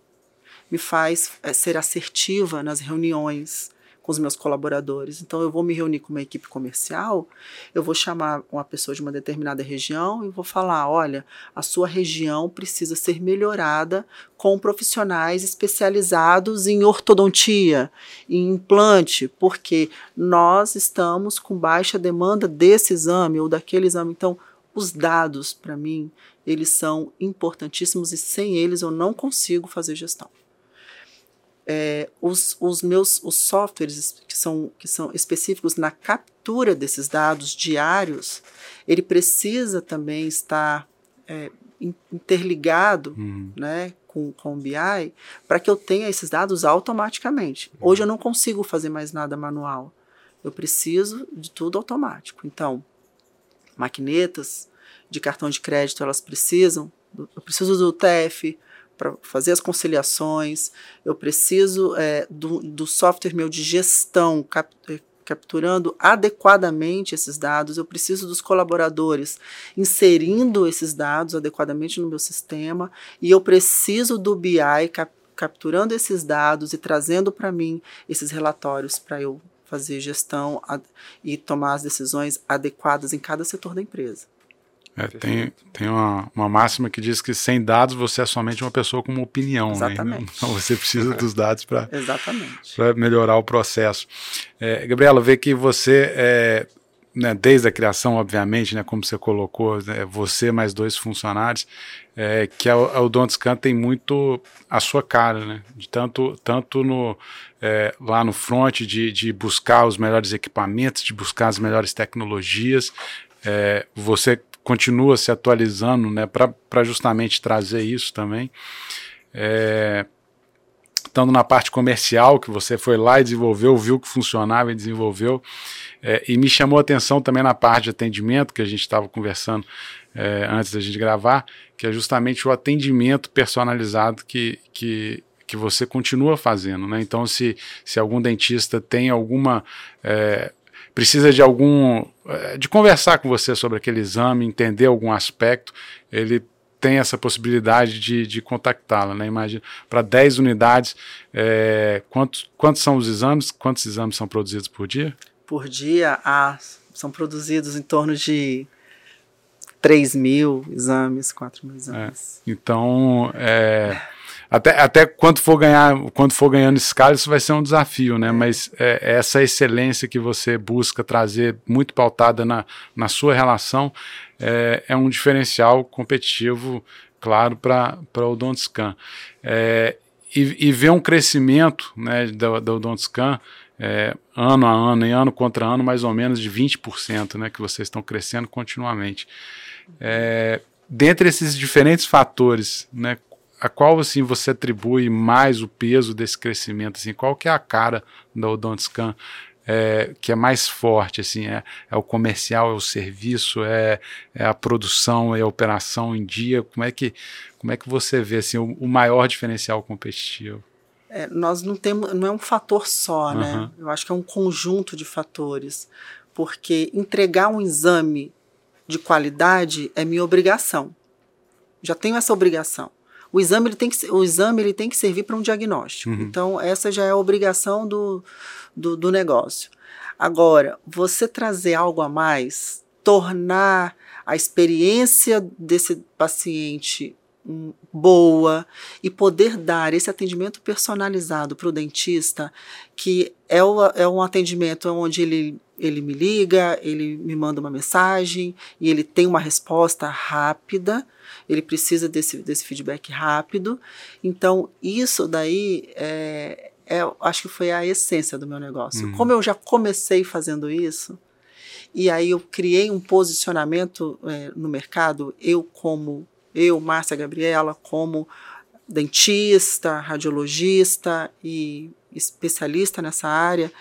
me faz é, ser assertiva nas reuniões, com os meus colaboradores. Então, eu vou me reunir com uma equipe comercial, eu vou chamar uma pessoa de uma determinada região e vou falar: olha, a sua região precisa ser melhorada com profissionais especializados em ortodontia, em implante, porque nós estamos com baixa demanda desse exame ou daquele exame. Então, os dados, para mim, eles são importantíssimos e sem eles eu não consigo fazer gestão é, os, os meus os softwares que são, que são específicos na captura desses dados diários, ele precisa também estar é, interligado uhum. né, com, com o BI para que eu tenha esses dados automaticamente. Uhum. Hoje eu não consigo fazer mais nada manual. Eu preciso de tudo automático. Então, maquinetas de cartão de crédito, elas precisam, eu preciso do TF, para fazer as conciliações, eu preciso é, do, do software meu de gestão cap, é, capturando adequadamente esses dados, eu preciso dos colaboradores inserindo esses dados adequadamente no meu sistema e eu preciso do BI cap, capturando esses dados e trazendo para mim esses relatórios para eu fazer gestão e tomar as decisões adequadas em cada setor da empresa. É, tem tem uma, uma máxima que diz que sem dados você é somente uma pessoa com uma opinião. Né? Exatamente. Né? Então você precisa dos dados para melhorar o processo. É, Gabriela, vê que você, é, né, desde a criação, obviamente, né, como você colocou, né, você mais dois funcionários, é, que a, a Odontoscan tem muito a sua cara, né? De tanto, tanto no, é, lá no front de, de buscar os melhores equipamentos, de buscar as melhores tecnologias. É, você continua se atualizando né, para justamente trazer isso também. É, estando na parte comercial, que você foi lá e desenvolveu, viu que funcionava e desenvolveu, é, e me chamou a atenção também na parte de atendimento, que a gente estava conversando é, antes da gente gravar, que é justamente o atendimento personalizado que, que, que você continua fazendo. Né? Então, se, se algum dentista tem alguma é, precisa de algum eh, de conversar com você sobre aquele exame, entender algum aspecto, ele tem essa possibilidade de, de contactá-la, né? Imagina, para 10 unidades, é, quantos, quantos são os exames? Quantos exames são produzidos por dia? Por dia, ah, são produzidos em torno de 3 mil exames, 4 mil exames. É, então, é, até, até quando for ganhar, quando for ganhando escala, isso vai ser um desafio, né? Mas é, essa excelência que você busca trazer, muito pautada na, na sua relação, é, é um diferencial competitivo, claro, para o Odontscan. É, e, e ver um crescimento né, da Odontscan é, ano a ano, e ano contra ano, mais ou menos de 20%, né, que vocês estão crescendo continuamente. É, dentre esses diferentes fatores, né, a qual assim você atribui mais o peso desse crescimento? Assim, qual que é a cara da Odontscan é, que é mais forte? Assim, é, é, o comercial, é o serviço, é, é, a produção, é a operação em dia? Como é que, como é que você vê assim, o, o maior diferencial competitivo? É, nós não temos, não é um fator só, uhum. né? Eu acho que é um conjunto de fatores, porque entregar um exame de qualidade é minha obrigação. Já tenho essa obrigação. O exame ele tem que, o exame ele tem que servir para um diagnóstico. Uhum. Então, essa já é a obrigação do, do, do negócio. Agora, você trazer algo a mais, tornar a experiência desse paciente hum, boa e poder dar esse atendimento personalizado para o dentista, que é, o, é um atendimento onde ele, ele me liga, ele me manda uma mensagem e ele tem uma resposta rápida ele precisa desse, desse feedback rápido. Então, isso daí é, é, acho que foi a essência do meu negócio. Uhum. Como eu já comecei fazendo isso, e aí eu criei um posicionamento é, no mercado, eu como, eu, Márcia Gabriela, como dentista, radiologista e especialista nessa área,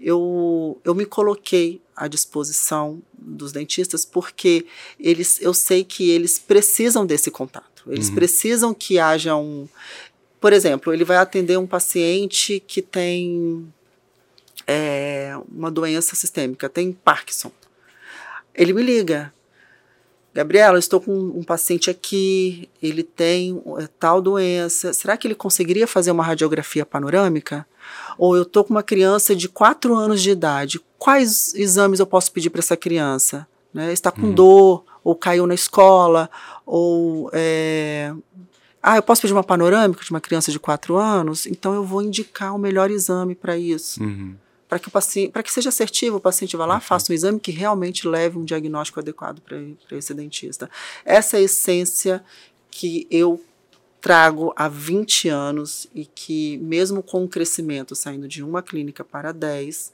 eu, eu me coloquei à disposição dos dentistas porque eles, eu sei que eles precisam desse contato. Eles uhum. precisam que haja um. Por exemplo, ele vai atender um paciente que tem é, uma doença sistêmica, tem Parkinson. Ele me liga. Gabriela, estou com um paciente aqui, ele tem é, tal doença. Será que ele conseguiria fazer uma radiografia panorâmica? Ou eu estou com uma criança de 4 anos de idade, quais exames eu posso pedir para essa criança? Né? Está com uhum. dor, ou caiu na escola, ou é, ah, eu posso pedir uma panorâmica de uma criança de 4 anos? Então eu vou indicar o melhor exame para isso. Uhum. Para que, o paciente, que seja assertivo, o paciente vá lá, uhum. faça um exame que realmente leve um diagnóstico adequado para esse dentista. Essa é a essência que eu trago há 20 anos e que, mesmo com o crescimento saindo de uma clínica para 10,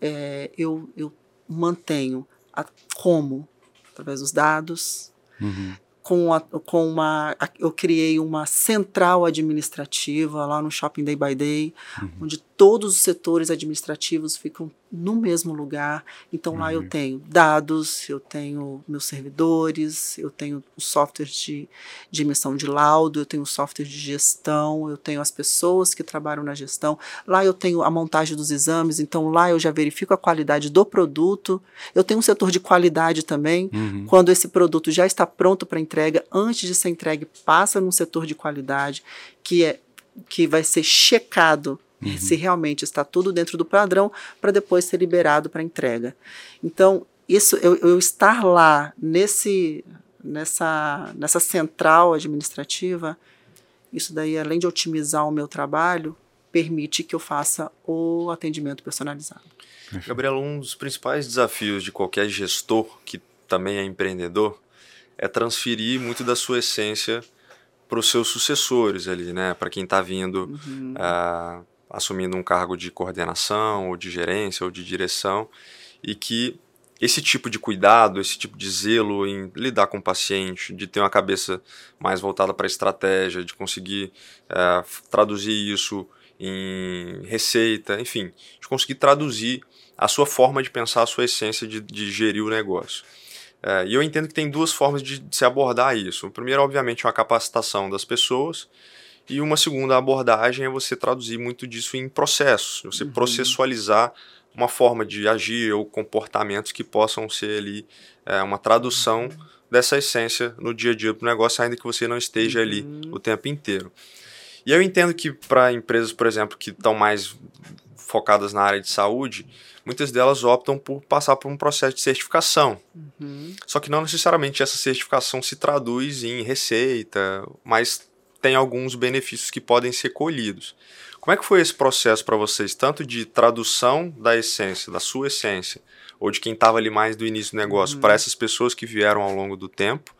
é, eu, eu mantenho a, como? Através dos dados, uhum com, a, com uma. Eu criei uma central administrativa lá no Shopping Day by Day, uhum. onde todos os setores administrativos ficam no mesmo lugar. Então uhum. lá eu uhum. tenho dados, eu tenho meus servidores, eu tenho o software de, de emissão de laudo, eu tenho o software de gestão, eu tenho as pessoas que trabalham na gestão. Lá eu tenho a montagem dos exames, então lá eu já verifico a qualidade do produto. Eu tenho um setor de qualidade também. Uhum. Quando esse produto já está pronto para entrega, antes de ser entregue, passa num setor de qualidade que é que vai ser checado uhum. se realmente está tudo dentro do padrão, para depois ser liberado para entrega. Então, isso eu, eu, estar lá nesse nessa nessa central administrativa, isso daí além de otimizar o meu trabalho, permite que eu faça o atendimento personalizado. Gabriela, um dos principais desafios de qualquer gestor que também é empreendedor é transferir muito da sua essência para os seus sucessores ali, né? Para quem está vindo uhum. uh, assumindo um cargo de coordenação, ou de gerência, ou de direção, e que esse tipo de cuidado, esse tipo de zelo em lidar com o paciente, de ter uma cabeça mais voltada para a estratégia, de conseguir é, traduzir isso em receita, enfim, de conseguir traduzir a sua forma de pensar, a sua essência de, de gerir o negócio. É, e eu entendo que tem duas formas de, de se abordar isso. O primeiro, obviamente, é uma capacitação das pessoas, e uma segunda abordagem é você traduzir muito disso em processos, você uhum. processualizar uma forma de agir ou comportamentos que possam ser ali é, uma tradução uhum. dessa essência no dia a dia do negócio, ainda que você não esteja uhum. ali o tempo inteiro. E eu entendo que para empresas, por exemplo, que estão mais focadas na área de saúde, muitas delas optam por passar por um processo de certificação. Uhum. Só que não necessariamente essa certificação se traduz em receita, mas tem alguns benefícios que podem ser colhidos. Como é que foi esse processo para vocês, tanto de tradução da essência, da sua essência, ou de quem estava ali mais do início do negócio, uhum. para essas pessoas que vieram ao longo do tempo?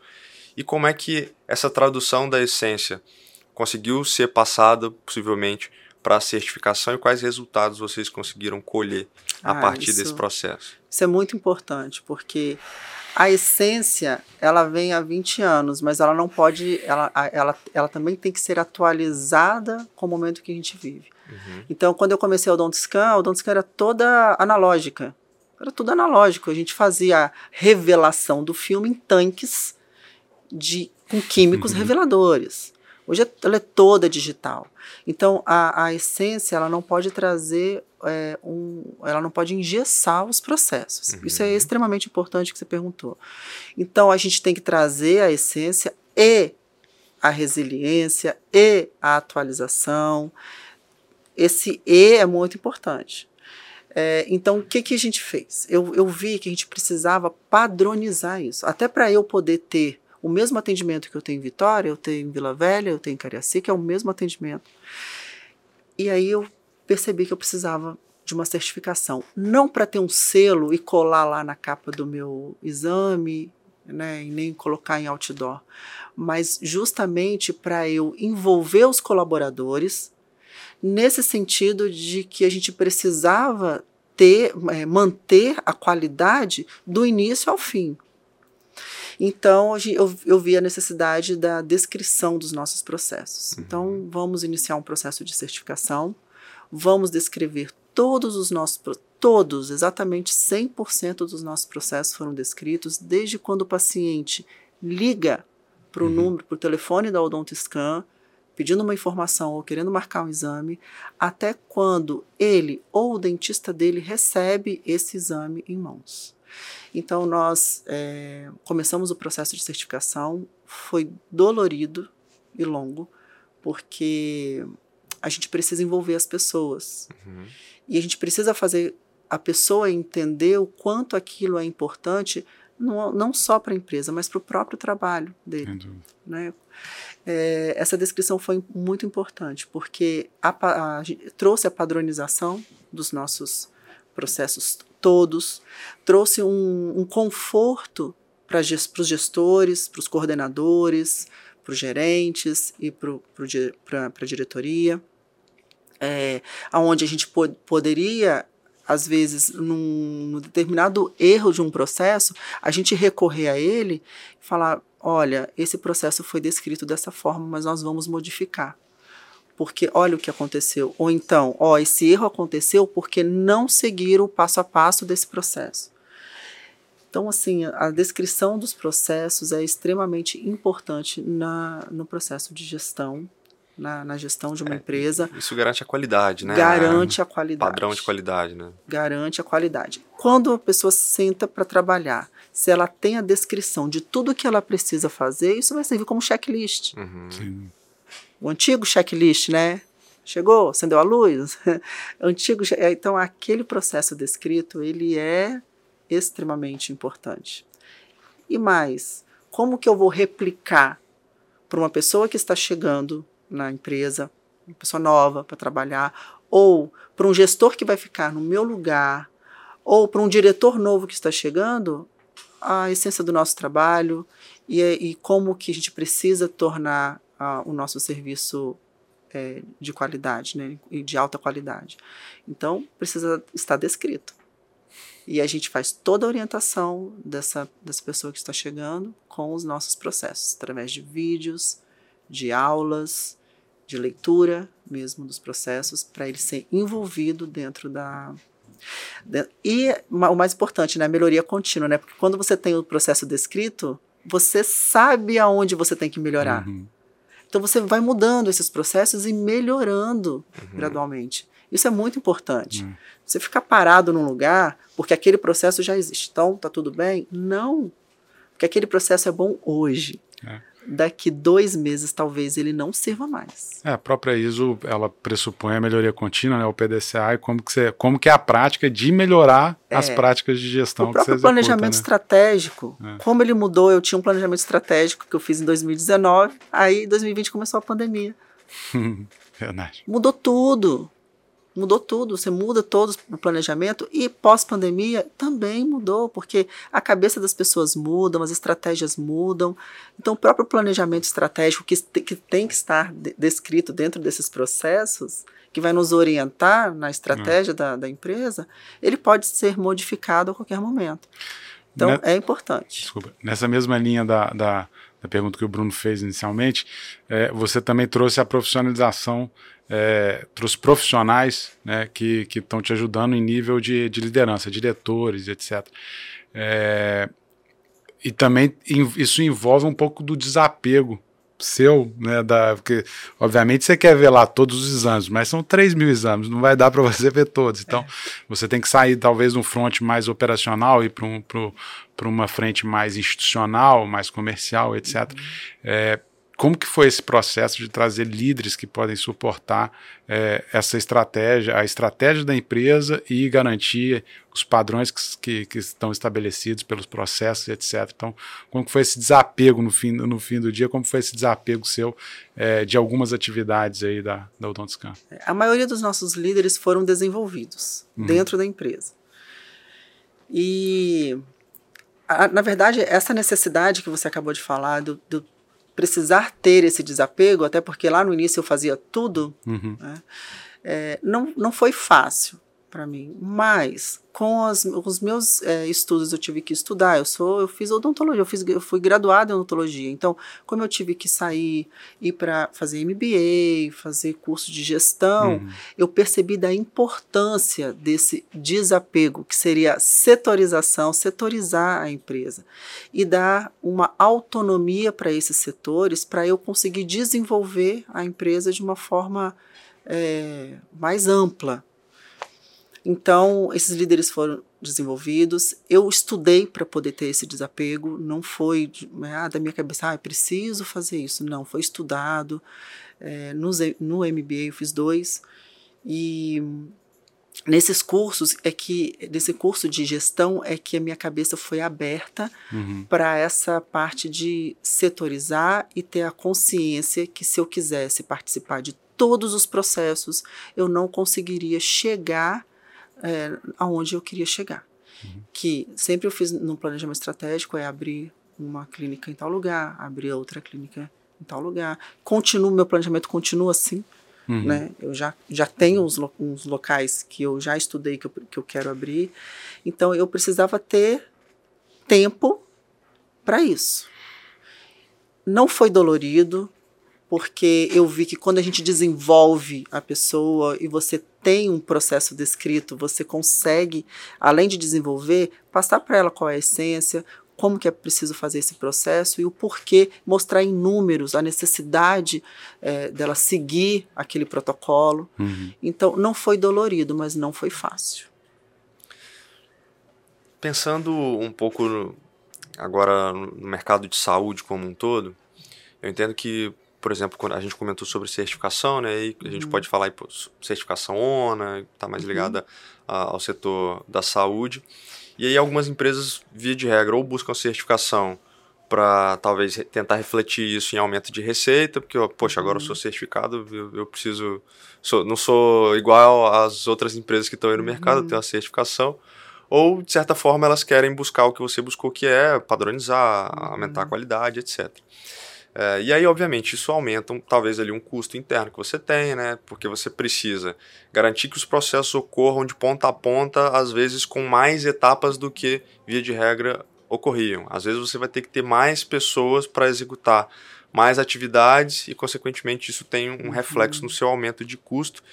E como é que essa tradução da essência conseguiu ser passada, possivelmente, para a certificação e quais resultados vocês conseguiram colher a ah, partir isso, desse processo? Isso é muito importante, porque a essência ela vem há 20 anos, mas ela não pode, ela, ela, ela também tem que ser atualizada com o momento que a gente vive. Uhum. Então, quando eu comecei o Odontscan, o Odontscan era toda analógica, era tudo analógico. A gente fazia a revelação do filme em tanques de, com químicos uhum. reveladores. Hoje ela é toda digital. Então a, a essência ela não pode trazer é, um, ela não pode engessar os processos. Uhum. Isso é extremamente importante que você perguntou. Então a gente tem que trazer a essência e a resiliência e a atualização. Esse e é muito importante. É, então, o que, que a gente fez? Eu, eu vi que a gente precisava padronizar isso. Até para eu poder ter o mesmo atendimento que eu tenho em Vitória, eu tenho em Vila Velha, eu tenho em Cariacica, é o mesmo atendimento. E aí eu percebi que eu precisava de uma certificação, não para ter um selo e colar lá na capa do meu exame, né, e nem colocar em outdoor, mas justamente para eu envolver os colaboradores nesse sentido de que a gente precisava ter, é, manter a qualidade do início ao fim. Então, eu, eu vi a necessidade da descrição dos nossos processos. Uhum. Então, vamos iniciar um processo de certificação, vamos descrever todos os nossos todos, exatamente 100% dos nossos processos foram descritos, desde quando o paciente liga para o uhum. número, para o telefone da Odontoscan, pedindo uma informação ou querendo marcar um exame, até quando ele ou o dentista dele recebe esse exame em mãos. Então, nós é, começamos o processo de certificação, foi dolorido e longo, porque a gente precisa envolver as pessoas. Uhum. E a gente precisa fazer a pessoa entender o quanto aquilo é importante, não, não só para a empresa, mas para o próprio trabalho dele. Né? É, essa descrição foi muito importante, porque a, a, a, trouxe a padronização dos nossos processos todos, trouxe um, um conforto para os gestores, para os coordenadores, para os gerentes e para a diretoria, é, onde a gente pod poderia, às vezes, num, num, determinado erro de um processo, a gente recorrer a ele e falar: olha, esse processo foi descrito dessa forma, mas nós vamos modificar. Porque olha o que aconteceu. Ou então, ó, esse erro aconteceu porque não seguiram o passo a passo desse processo. Então, assim, a descrição dos processos é extremamente importante na, no processo de gestão, na, na gestão de uma é, empresa. Isso garante a qualidade, né? Garante a qualidade. Padrão de qualidade, né? Garante a qualidade. Quando a pessoa senta para trabalhar, se ela tem a descrição de tudo que ela precisa fazer, isso vai servir como checklist. Uhum. O antigo checklist, né? Chegou, acendeu a luz. antigo, então aquele processo descrito, ele é extremamente importante. E mais, como que eu vou replicar para uma pessoa que está chegando na empresa, uma pessoa nova para trabalhar, ou para um gestor que vai ficar no meu lugar, ou para um diretor novo que está chegando, a essência do nosso trabalho e, e como que a gente precisa tornar o nosso serviço é, de qualidade, né, e de alta qualidade. Então, precisa estar descrito. E a gente faz toda a orientação dessa, dessa pessoa que está chegando com os nossos processos, através de vídeos, de aulas, de leitura mesmo dos processos, para ele ser envolvido dentro da. E o mais importante, né, a melhoria contínua, né? Porque quando você tem o processo descrito, você sabe aonde você tem que melhorar. Uhum. Então você vai mudando esses processos e melhorando uhum. gradualmente. Isso é muito importante. Uhum. Você ficar parado num lugar porque aquele processo já existe. Então, tá tudo bem? Não. Porque aquele processo é bom hoje. É. Daqui dois meses, talvez ele não sirva mais. É, a própria ISO, ela pressupõe a melhoria contínua, né, o PDCA, e como que, você, como que é a prática de melhorar é. as práticas de gestão. O próprio executa, planejamento né? estratégico, é. como ele mudou, eu tinha um planejamento estratégico que eu fiz em 2019, aí em 2020 começou a pandemia. Verdade. Mudou tudo mudou tudo, você muda todo o planejamento e pós-pandemia também mudou, porque a cabeça das pessoas mudam, as estratégias mudam. Então, o próprio planejamento estratégico que, que tem que estar descrito dentro desses processos, que vai nos orientar na estratégia uhum. da, da empresa, ele pode ser modificado a qualquer momento. Então, ne é importante. Desculpa. Nessa mesma linha da, da, da pergunta que o Bruno fez inicialmente, é, você também trouxe a profissionalização é, para os profissionais né, que estão te ajudando em nível de, de liderança, diretores, etc. É, e também isso envolve um pouco do desapego seu, né, da, porque obviamente você quer ver lá todos os exames, mas são 3 mil exames, não vai dar para você ver todos, então é. você tem que sair talvez de um front mais operacional e para um, uma frente mais institucional, mais comercial, etc. Uhum. É, como que foi esse processo de trazer líderes que podem suportar é, essa estratégia, a estratégia da empresa e garantir os padrões que, que, que, estão estabelecidos pelos processos, etc. Então, como que foi esse desapego no fim, no fim do dia? Como foi esse desapego seu é, de algumas atividades aí da, da Odontoscan? A maioria dos nossos líderes foram desenvolvidos uhum. dentro da empresa. E, na verdade, essa necessidade que você acabou de falar do, do precisar ter esse desapego, até porque lá no início eu fazia tudo, uhum. né, é, não, não foi fácil para mim. Mas com as, os meus é, estudos eu tive que estudar. Eu sou, eu fiz odontologia, eu, fiz, eu fui graduada em odontologia. Então, como eu tive que sair ir para fazer MBA, fazer curso de gestão, uhum. eu percebi da importância desse desapego, que seria setorização, setorizar a empresa e dar uma autonomia para esses setores, para eu conseguir desenvolver a empresa de uma forma é, mais ampla Então, esses líderes foram desenvolvidos. Eu estudei para poder ter esse desapego. Não foi ah, da minha cabeça, ah, preciso fazer isso. Não, foi estudado. É, no, no MBA eu fiz dois. E nesses cursos é que nesse curso de gestão é que a minha cabeça foi aberta uhum. para essa parte de setorizar e ter a consciência que se eu quisesse participar de todos os processos eu não conseguiria chegar é, aonde eu queria chegar uhum. que sempre eu fiz no planejamento estratégico é abrir uma clínica em tal lugar abrir outra clínica em tal lugar continuo meu planejamento continua assim Uhum. Né? Eu já, já tenho uns, uns locais que eu já estudei que eu, que eu quero abrir. Então eu precisava ter tempo para isso. Não foi dolorido, porque eu vi que quando a gente desenvolve a pessoa e você tem um processo descrito, você consegue, além de desenvolver, passar para ela qual é a essência, como que é preciso fazer esse processo e o porquê, mostrar em números a necessidade é, dela seguir aquele protocolo. Uhum. Então, não foi dolorido, mas não foi fácil. Pensando um pouco no, agora no mercado de saúde como um todo, eu entendo que, por exemplo, quando a gente comentou sobre certificação, né, e a gente uhum. pode falar aí, certificação ONA, está mais uhum. ligada uhum. a, ao setor da saúde. E aí algumas empresas, via de regra, ou buscam certificação para talvez tentar refletir isso em aumento de receita, porque, poxa, agora eu sou uhum. certificado, eu, eu preciso. Sou, não sou igual às outras empresas que estão aí no mercado, uhum. tenho a certificação. Ou, de certa forma, elas querem buscar o que você buscou, que é padronizar, uhum. aumentar a qualidade, etc. É, e aí, obviamente, isso aumenta um, talvez ali um custo interno que você tem, né? Porque você precisa garantir que os processos ocorram de ponta a ponta, às vezes com mais etapas do que, via de regra, ocorriam. Às vezes você vai ter que ter mais pessoas para executar mais atividades e, consequentemente, isso tem um reflexo no uhum. seu aumento de custo.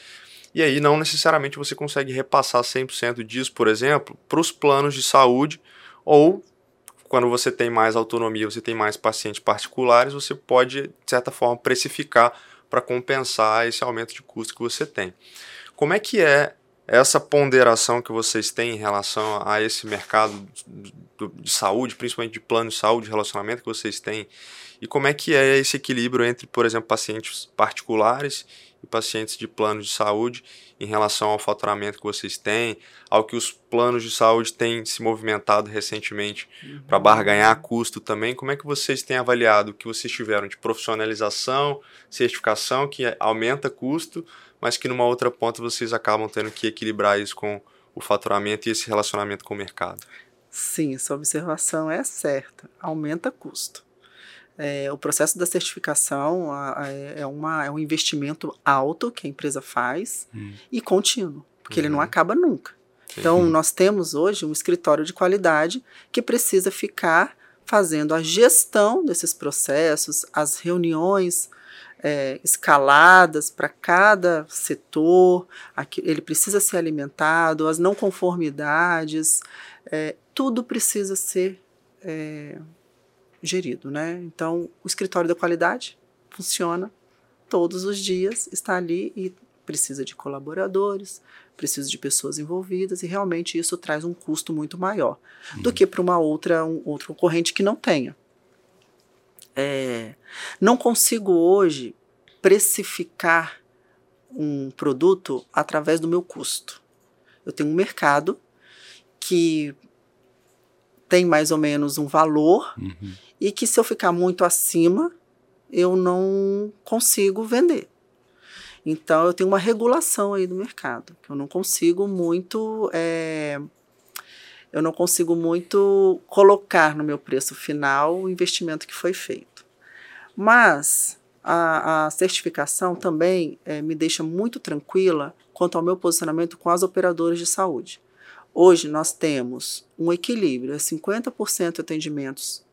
E aí, não necessariamente você consegue repassar 100% disso, por exemplo, para os planos de saúde ou quando você tem mais autonomia, você tem mais pacientes particulares, você pode, de certa forma, precificar para compensar esse aumento de custo que você tem. Como é que é essa ponderação que vocês têm em relação a esse mercado de saúde, principalmente de plano de saúde, relacionamento que vocês têm, e como é que é esse equilíbrio entre, por exemplo, pacientes particulares e pacientes de plano de saúde em relação ao faturamento que vocês têm, ao que os planos de saúde têm se movimentado recentemente uhum. para barganhar custo também. Como é que vocês têm avaliado o que vocês tiveram de profissionalização, certificação, que aumenta custo, mas que numa outra ponta vocês acabam tendo que equilibrar isso com o faturamento e esse relacionamento com o mercado? Sim, essa observação é certa. Aumenta custo. É, o processo da certificação a, a, é, uma, é um investimento alto que a empresa faz hum. e contínuo, porque uhum. ele não uhum. acaba nunca. Então, nós temos hoje um escritório de qualidade que precisa ficar fazendo a gestão desses processos, as reuniões é, escaladas para cada setor, aqui, ele precisa ser alimentado, as não conformidades, é, tudo precisa ser é, gerido, né? Então, o escritório da qualidade funciona todos os dias, está ali e precisa de colaboradores, precisa de pessoas envolvidas e realmente isso traz um custo muito maior uhum. do que para uma outra um outro concorrente que não tenha. É, não consigo hoje precificar um produto através do meu custo. Eu tenho um mercado que tem mais ou menos um valor uhum e que se eu ficar muito acima, eu não consigo vender. Então eu tenho uma regulação aí do mercado, que eu não consigo muito. É, eu não consigo muito colocar no meu preço final o investimento que foi feito. Mas a, a certificação também é, me deixa muito tranquila quanto ao meu posicionamento com as operadoras de saúde. Hoje nós temos um equilíbrio, é 50% atendimentos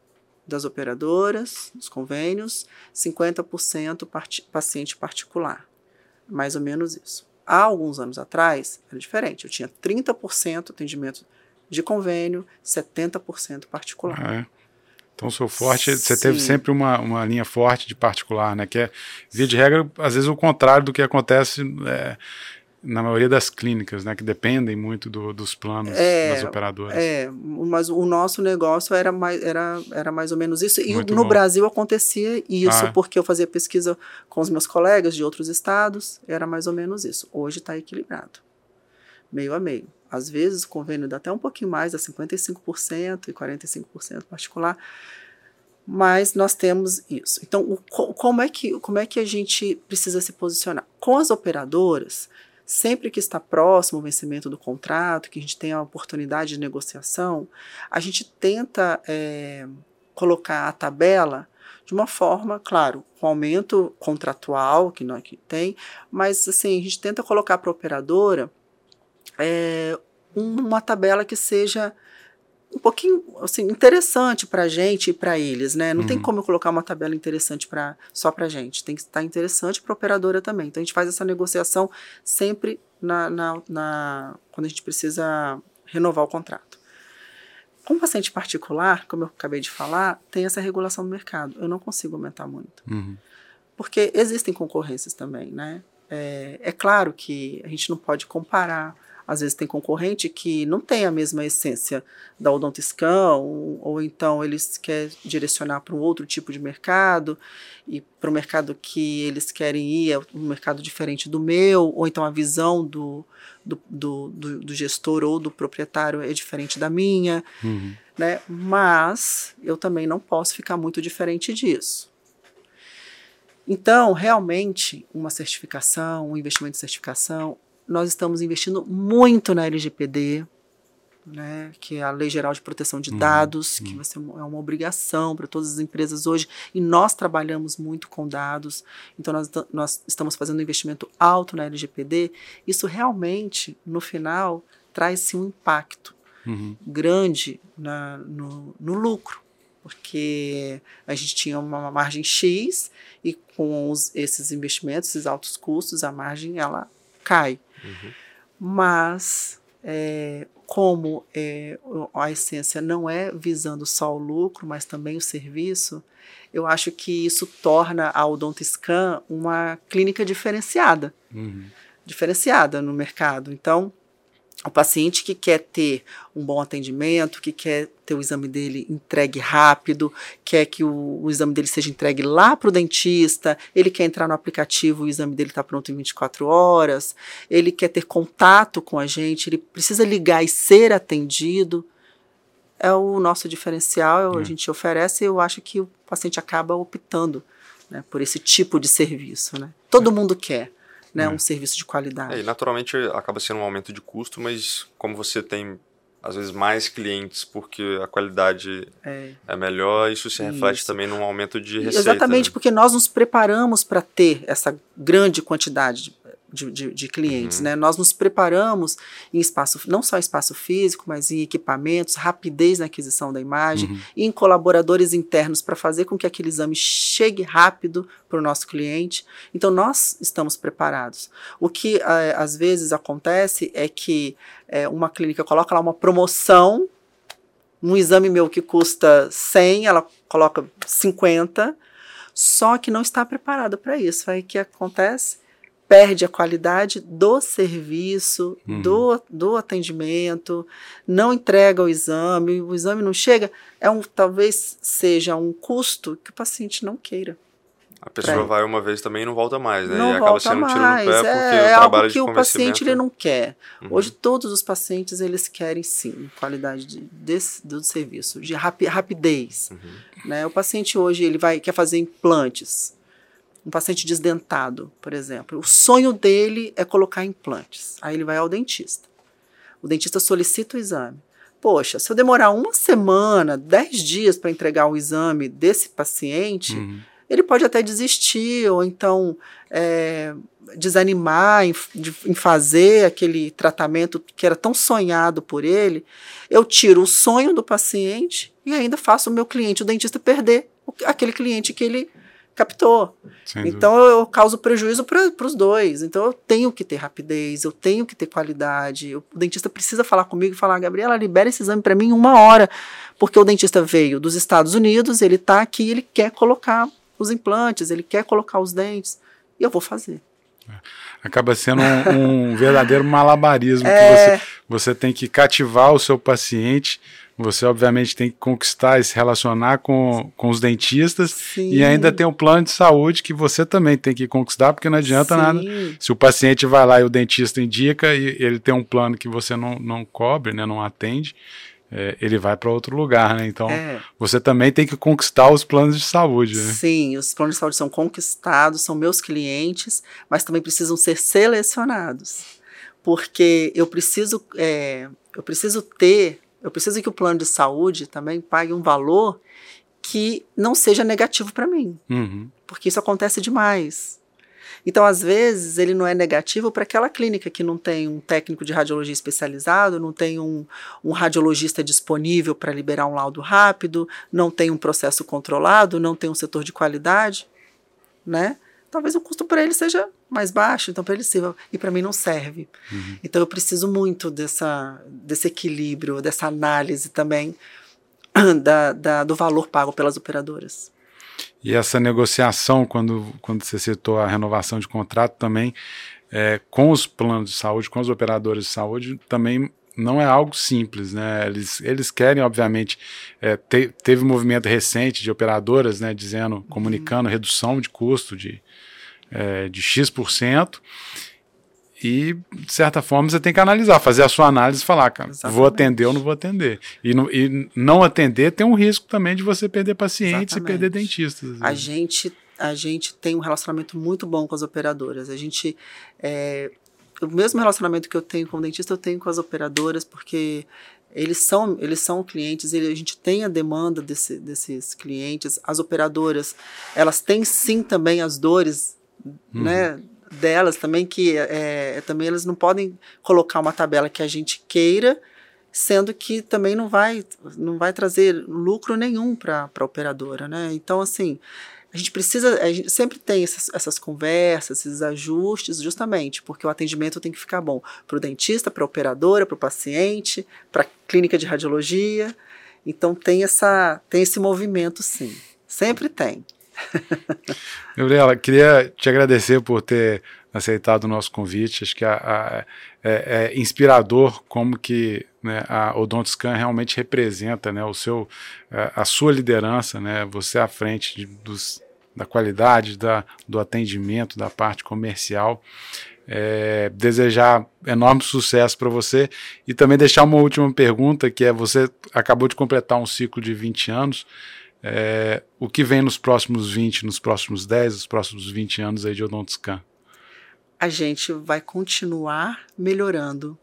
das operadoras, dos convênios, 50% part paciente particular. Mais ou menos isso. Há alguns anos atrás, era diferente. Eu tinha 30% atendimento de convênio, 70% particular. Ah, é. Então, seu forte, você teve sempre uma, uma linha forte de particular, né? Que é, via de regra, às vezes o contrário do que acontece é, na maioria das clínicas, né, que dependem muito do, dos planos É, das operadoras. É, mas o nosso negócio era mais, era, era mais ou menos isso. E Muito no bom. Brasil acontecia isso, Ah. porque eu fazia pesquisa com os meus colegas de outros estados, era mais ou menos isso. Hoje está equilibrado, meio a meio. Às vezes o convênio dá até um pouquinho mais, dá 55% e 45% particular, mas nós temos isso. Então, o co- como, é que, como é que a gente precisa se posicionar? Com as operadoras, sempre que está próximo o vencimento do contrato, que a gente tem a oportunidade de negociação, a gente tenta é, colocar a tabela de uma forma, claro, com aumento contratual que nós que tem, mas assim, a gente tenta colocar para a operadora é, uma tabela que seja um pouquinho assim, interessante para a gente e para eles, né? Não tem Uhum. como eu colocar uma tabela interessante pra, só para a gente, tem que estar interessante para a operadora também. Então a gente faz essa negociação sempre na, na, na- quando a gente precisa renovar o contrato. Com paciente particular, como eu acabei de falar, tem essa regulação do mercado. Eu não consigo aumentar muito Uhum. porque existem concorrências também, né? É, é claro que a gente não pode comparar. Às vezes tem concorrente que não tem a mesma essência da Odontiscan, ou, ou então eles querem direcionar para um outro tipo de mercado, e para o mercado que eles querem ir é um mercado diferente do meu, ou então a visão do, do, do, do- do gestor ou do proprietário é diferente da minha Uhum. né? Mas eu também não posso ficar muito diferente disso. Então, realmente, uma certificação, um investimento de certificação, nós estamos investindo muito na LGPD, né, que é a Lei Geral de Proteção de Uhum, Dados, que uhum. vai ser é uma obrigação para todas as empresas hoje, e nós trabalhamos muito com dados, então nós, nós estamos fazendo um investimento alto na LGPD. Isso realmente, no final, traz-se um impacto Uhum. grande na, no, no lucro, porque a gente tinha uma margem X e com os- esses investimentos, esses altos custos, a margem ela cai. Uhum. Mas é, como é, a essência não é visando só o lucro, mas também o serviço, eu acho que isso torna a Odontiscan uma clínica diferenciada Uhum. diferenciada no mercado. Então, o paciente que quer ter um bom atendimento, que quer ter o exame dele entregue rápido, quer que o, o exame dele seja entregue lá para o dentista, ele quer entrar no aplicativo, o exame dele está pronto em 24 horas, ele quer ter contato com a gente, ele precisa ligar e ser atendido. É o nosso diferencial, é a É. gente oferece e eu acho que o paciente acaba optando né, por esse tipo de serviço. Né? Todo mundo quer né, É. um serviço de qualidade. É, e naturalmente acaba sendo um aumento de custo, mas como você tem às vezes mais clientes porque a qualidade É. é melhor, isso se reflete Isso. também num aumento de receita. Exatamente, né? porque nós nos preparamos para ter essa grande quantidade de, de, de clientes, Uhum. né? Nós nos preparamos em espaço, não só espaço físico, mas em equipamentos, rapidez na aquisição da imagem, Uhum. em colaboradores internos para fazer com que aquele exame chegue rápido para o nosso cliente. Então nós estamos preparados. O que eh, às vezes acontece é que eh, uma clínica coloca lá uma promoção um exame meu que custa 100, ela coloca 50, só que não está preparada para isso. Aí o que acontece? Perde a qualidade do serviço, Uhum. do, do atendimento, não entrega o exame, o exame não chega. É um, talvez seja um custo que o paciente não queira. A pessoa vai uma vez também e não volta mais, né? Não e acaba volta sendo um tiro no mais. pé porque é, o é algo que o paciente ele não quer. Uhum. Hoje todos os pacientes eles querem sim qualidade de, desse, do serviço, de rapi- rapidez. Uhum. Né? O paciente hoje ele vai quer fazer implantes. Um paciente desdentado, por exemplo, o sonho dele é colocar implantes. Aí ele vai ao dentista. O dentista solicita o exame. Poxa, se eu demorar uma semana, dez dias para entregar o exame desse paciente, Uhum. ele pode até desistir ou então é, desanimar em, de- em fazer aquele tratamento que era tão sonhado por ele. Eu tiro o sonho do paciente e ainda faço o meu cliente, o dentista, perder aquele cliente que ele captou. Sem dúvida. Então eu, eu causo prejuízo para os dois. Então eu tenho que ter rapidez, eu tenho que ter qualidade. O dentista precisa falar comigo e falar: Gabriela, libera esse exame para mim em uma hora. Porque o dentista veio dos Estados Unidos, ele está aqui, ele quer colocar os implantes, ele quer colocar os dentes. E eu vou fazer. Acaba sendo um, um verdadeiro malabarismo é... que você, você tem que cativar o seu paciente você, obviamente, tem que conquistar e se relacionar com, com os dentistas Sim. e ainda tem um plano de saúde que você também tem que conquistar, porque não adianta Sim. nada. Se o paciente vai lá e o dentista indica e ele tem um plano que você não, não cobre, né, não atende, é, ele vai para outro lugar, né? Então, é. você também tem que conquistar os planos de saúde. Né? Sim, os planos de saúde são conquistados, são meus clientes, mas também precisam ser selecionados, porque eu preciso, é, eu preciso ter eu preciso que o plano de saúde também pague um valor que não seja negativo para mim, uhum. porque isso acontece demais. Então, às vezes, ele não é negativo para aquela clínica que não tem um técnico de radiologia especializado, não tem um, um radiologista disponível para liberar um laudo rápido, não tem um processo controlado, não tem um setor de qualidade, né? Talvez o custo para ele seja mais baixo, então para ele sirva e para mim não serve. Uhum. Então eu preciso muito dessa, desse equilíbrio, dessa análise também da, da, do valor pago pelas operadoras. E essa negociação, quando, quando você citou a renovação de contrato também, é, com os planos de saúde, com os operadores de saúde, também não é algo simples, né? Eles, eles querem, obviamente, é, te, teve um movimento recente de operadoras, né, dizendo, comunicando uhum. redução de custo de é, de X%, e, de certa forma, você tem que analisar, fazer a sua análise e falar, cara, Exatamente. vou atender ou não vou atender. E, no, e, não atender tem um risco também de você perder pacientes Exatamente. e perder dentistas. A gente, a gente tem um relacionamento muito bom com as operadoras. A gente. É, o mesmo relacionamento que eu tenho com o dentista, eu tenho com as operadoras, porque eles são, eles são clientes, ele, a gente tem a demanda desse, desses clientes. As operadoras, elas têm sim também as dores uhum. né, delas também, que é, também elas não podem colocar uma tabela que a gente queira, sendo que também não vai, não vai trazer lucro nenhum para a operadora. Né? Então, assim, a gente precisa, a gente sempre tem essas, essas conversas, esses ajustes, justamente porque o atendimento tem que ficar bom para o dentista, para a operadora, para o paciente, para a clínica de radiologia. Então tem essa, tem esse movimento, sim. Sempre tem. Gabriela, queria te agradecer por ter aceitado o nosso convite. Acho que a, a, é, é, inspirador como que né, a Odontoscan realmente representa né, o seu, a, a sua liderança, né, você à frente de, dos, da qualidade, da, do atendimento, da parte comercial. É, desejar enorme sucesso para você e também deixar uma última pergunta que é você acabou de completar um ciclo de 20 anos é, o que vem nos próximos 20, nos próximos 10, nos próximos 20 anos aí de Odontscan? A gente vai continuar melhorando,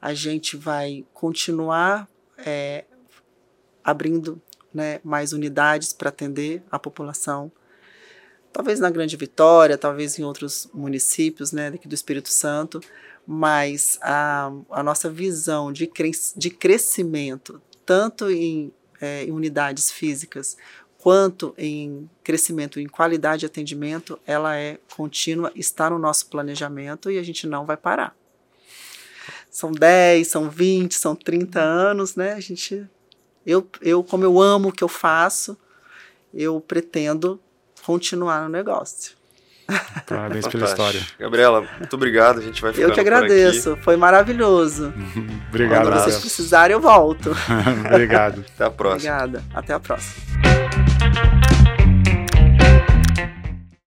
a gente vai continuar é, abrindo né, mais unidades para atender a população. Talvez na Grande Vitória, talvez em outros municípios né, daqui do Espírito Santo, mas a, a nossa visão de, de crescimento, tanto em é, em unidades físicas, quanto em crescimento em qualidade de atendimento, ela é contínua, está no nosso planejamento e a gente não vai parar. São 10, são 20, são 30 anos, né? A gente eu, eu como eu amo o que eu faço, eu pretendo continuar no negócio. Parabéns pela história. Gabriela, muito obrigado. A gente vai Eu que agradeço. Foi maravilhoso. obrigado. Quando vocês precisarem, eu volto. obrigado. Até a próxima. Obrigada. Até a próxima.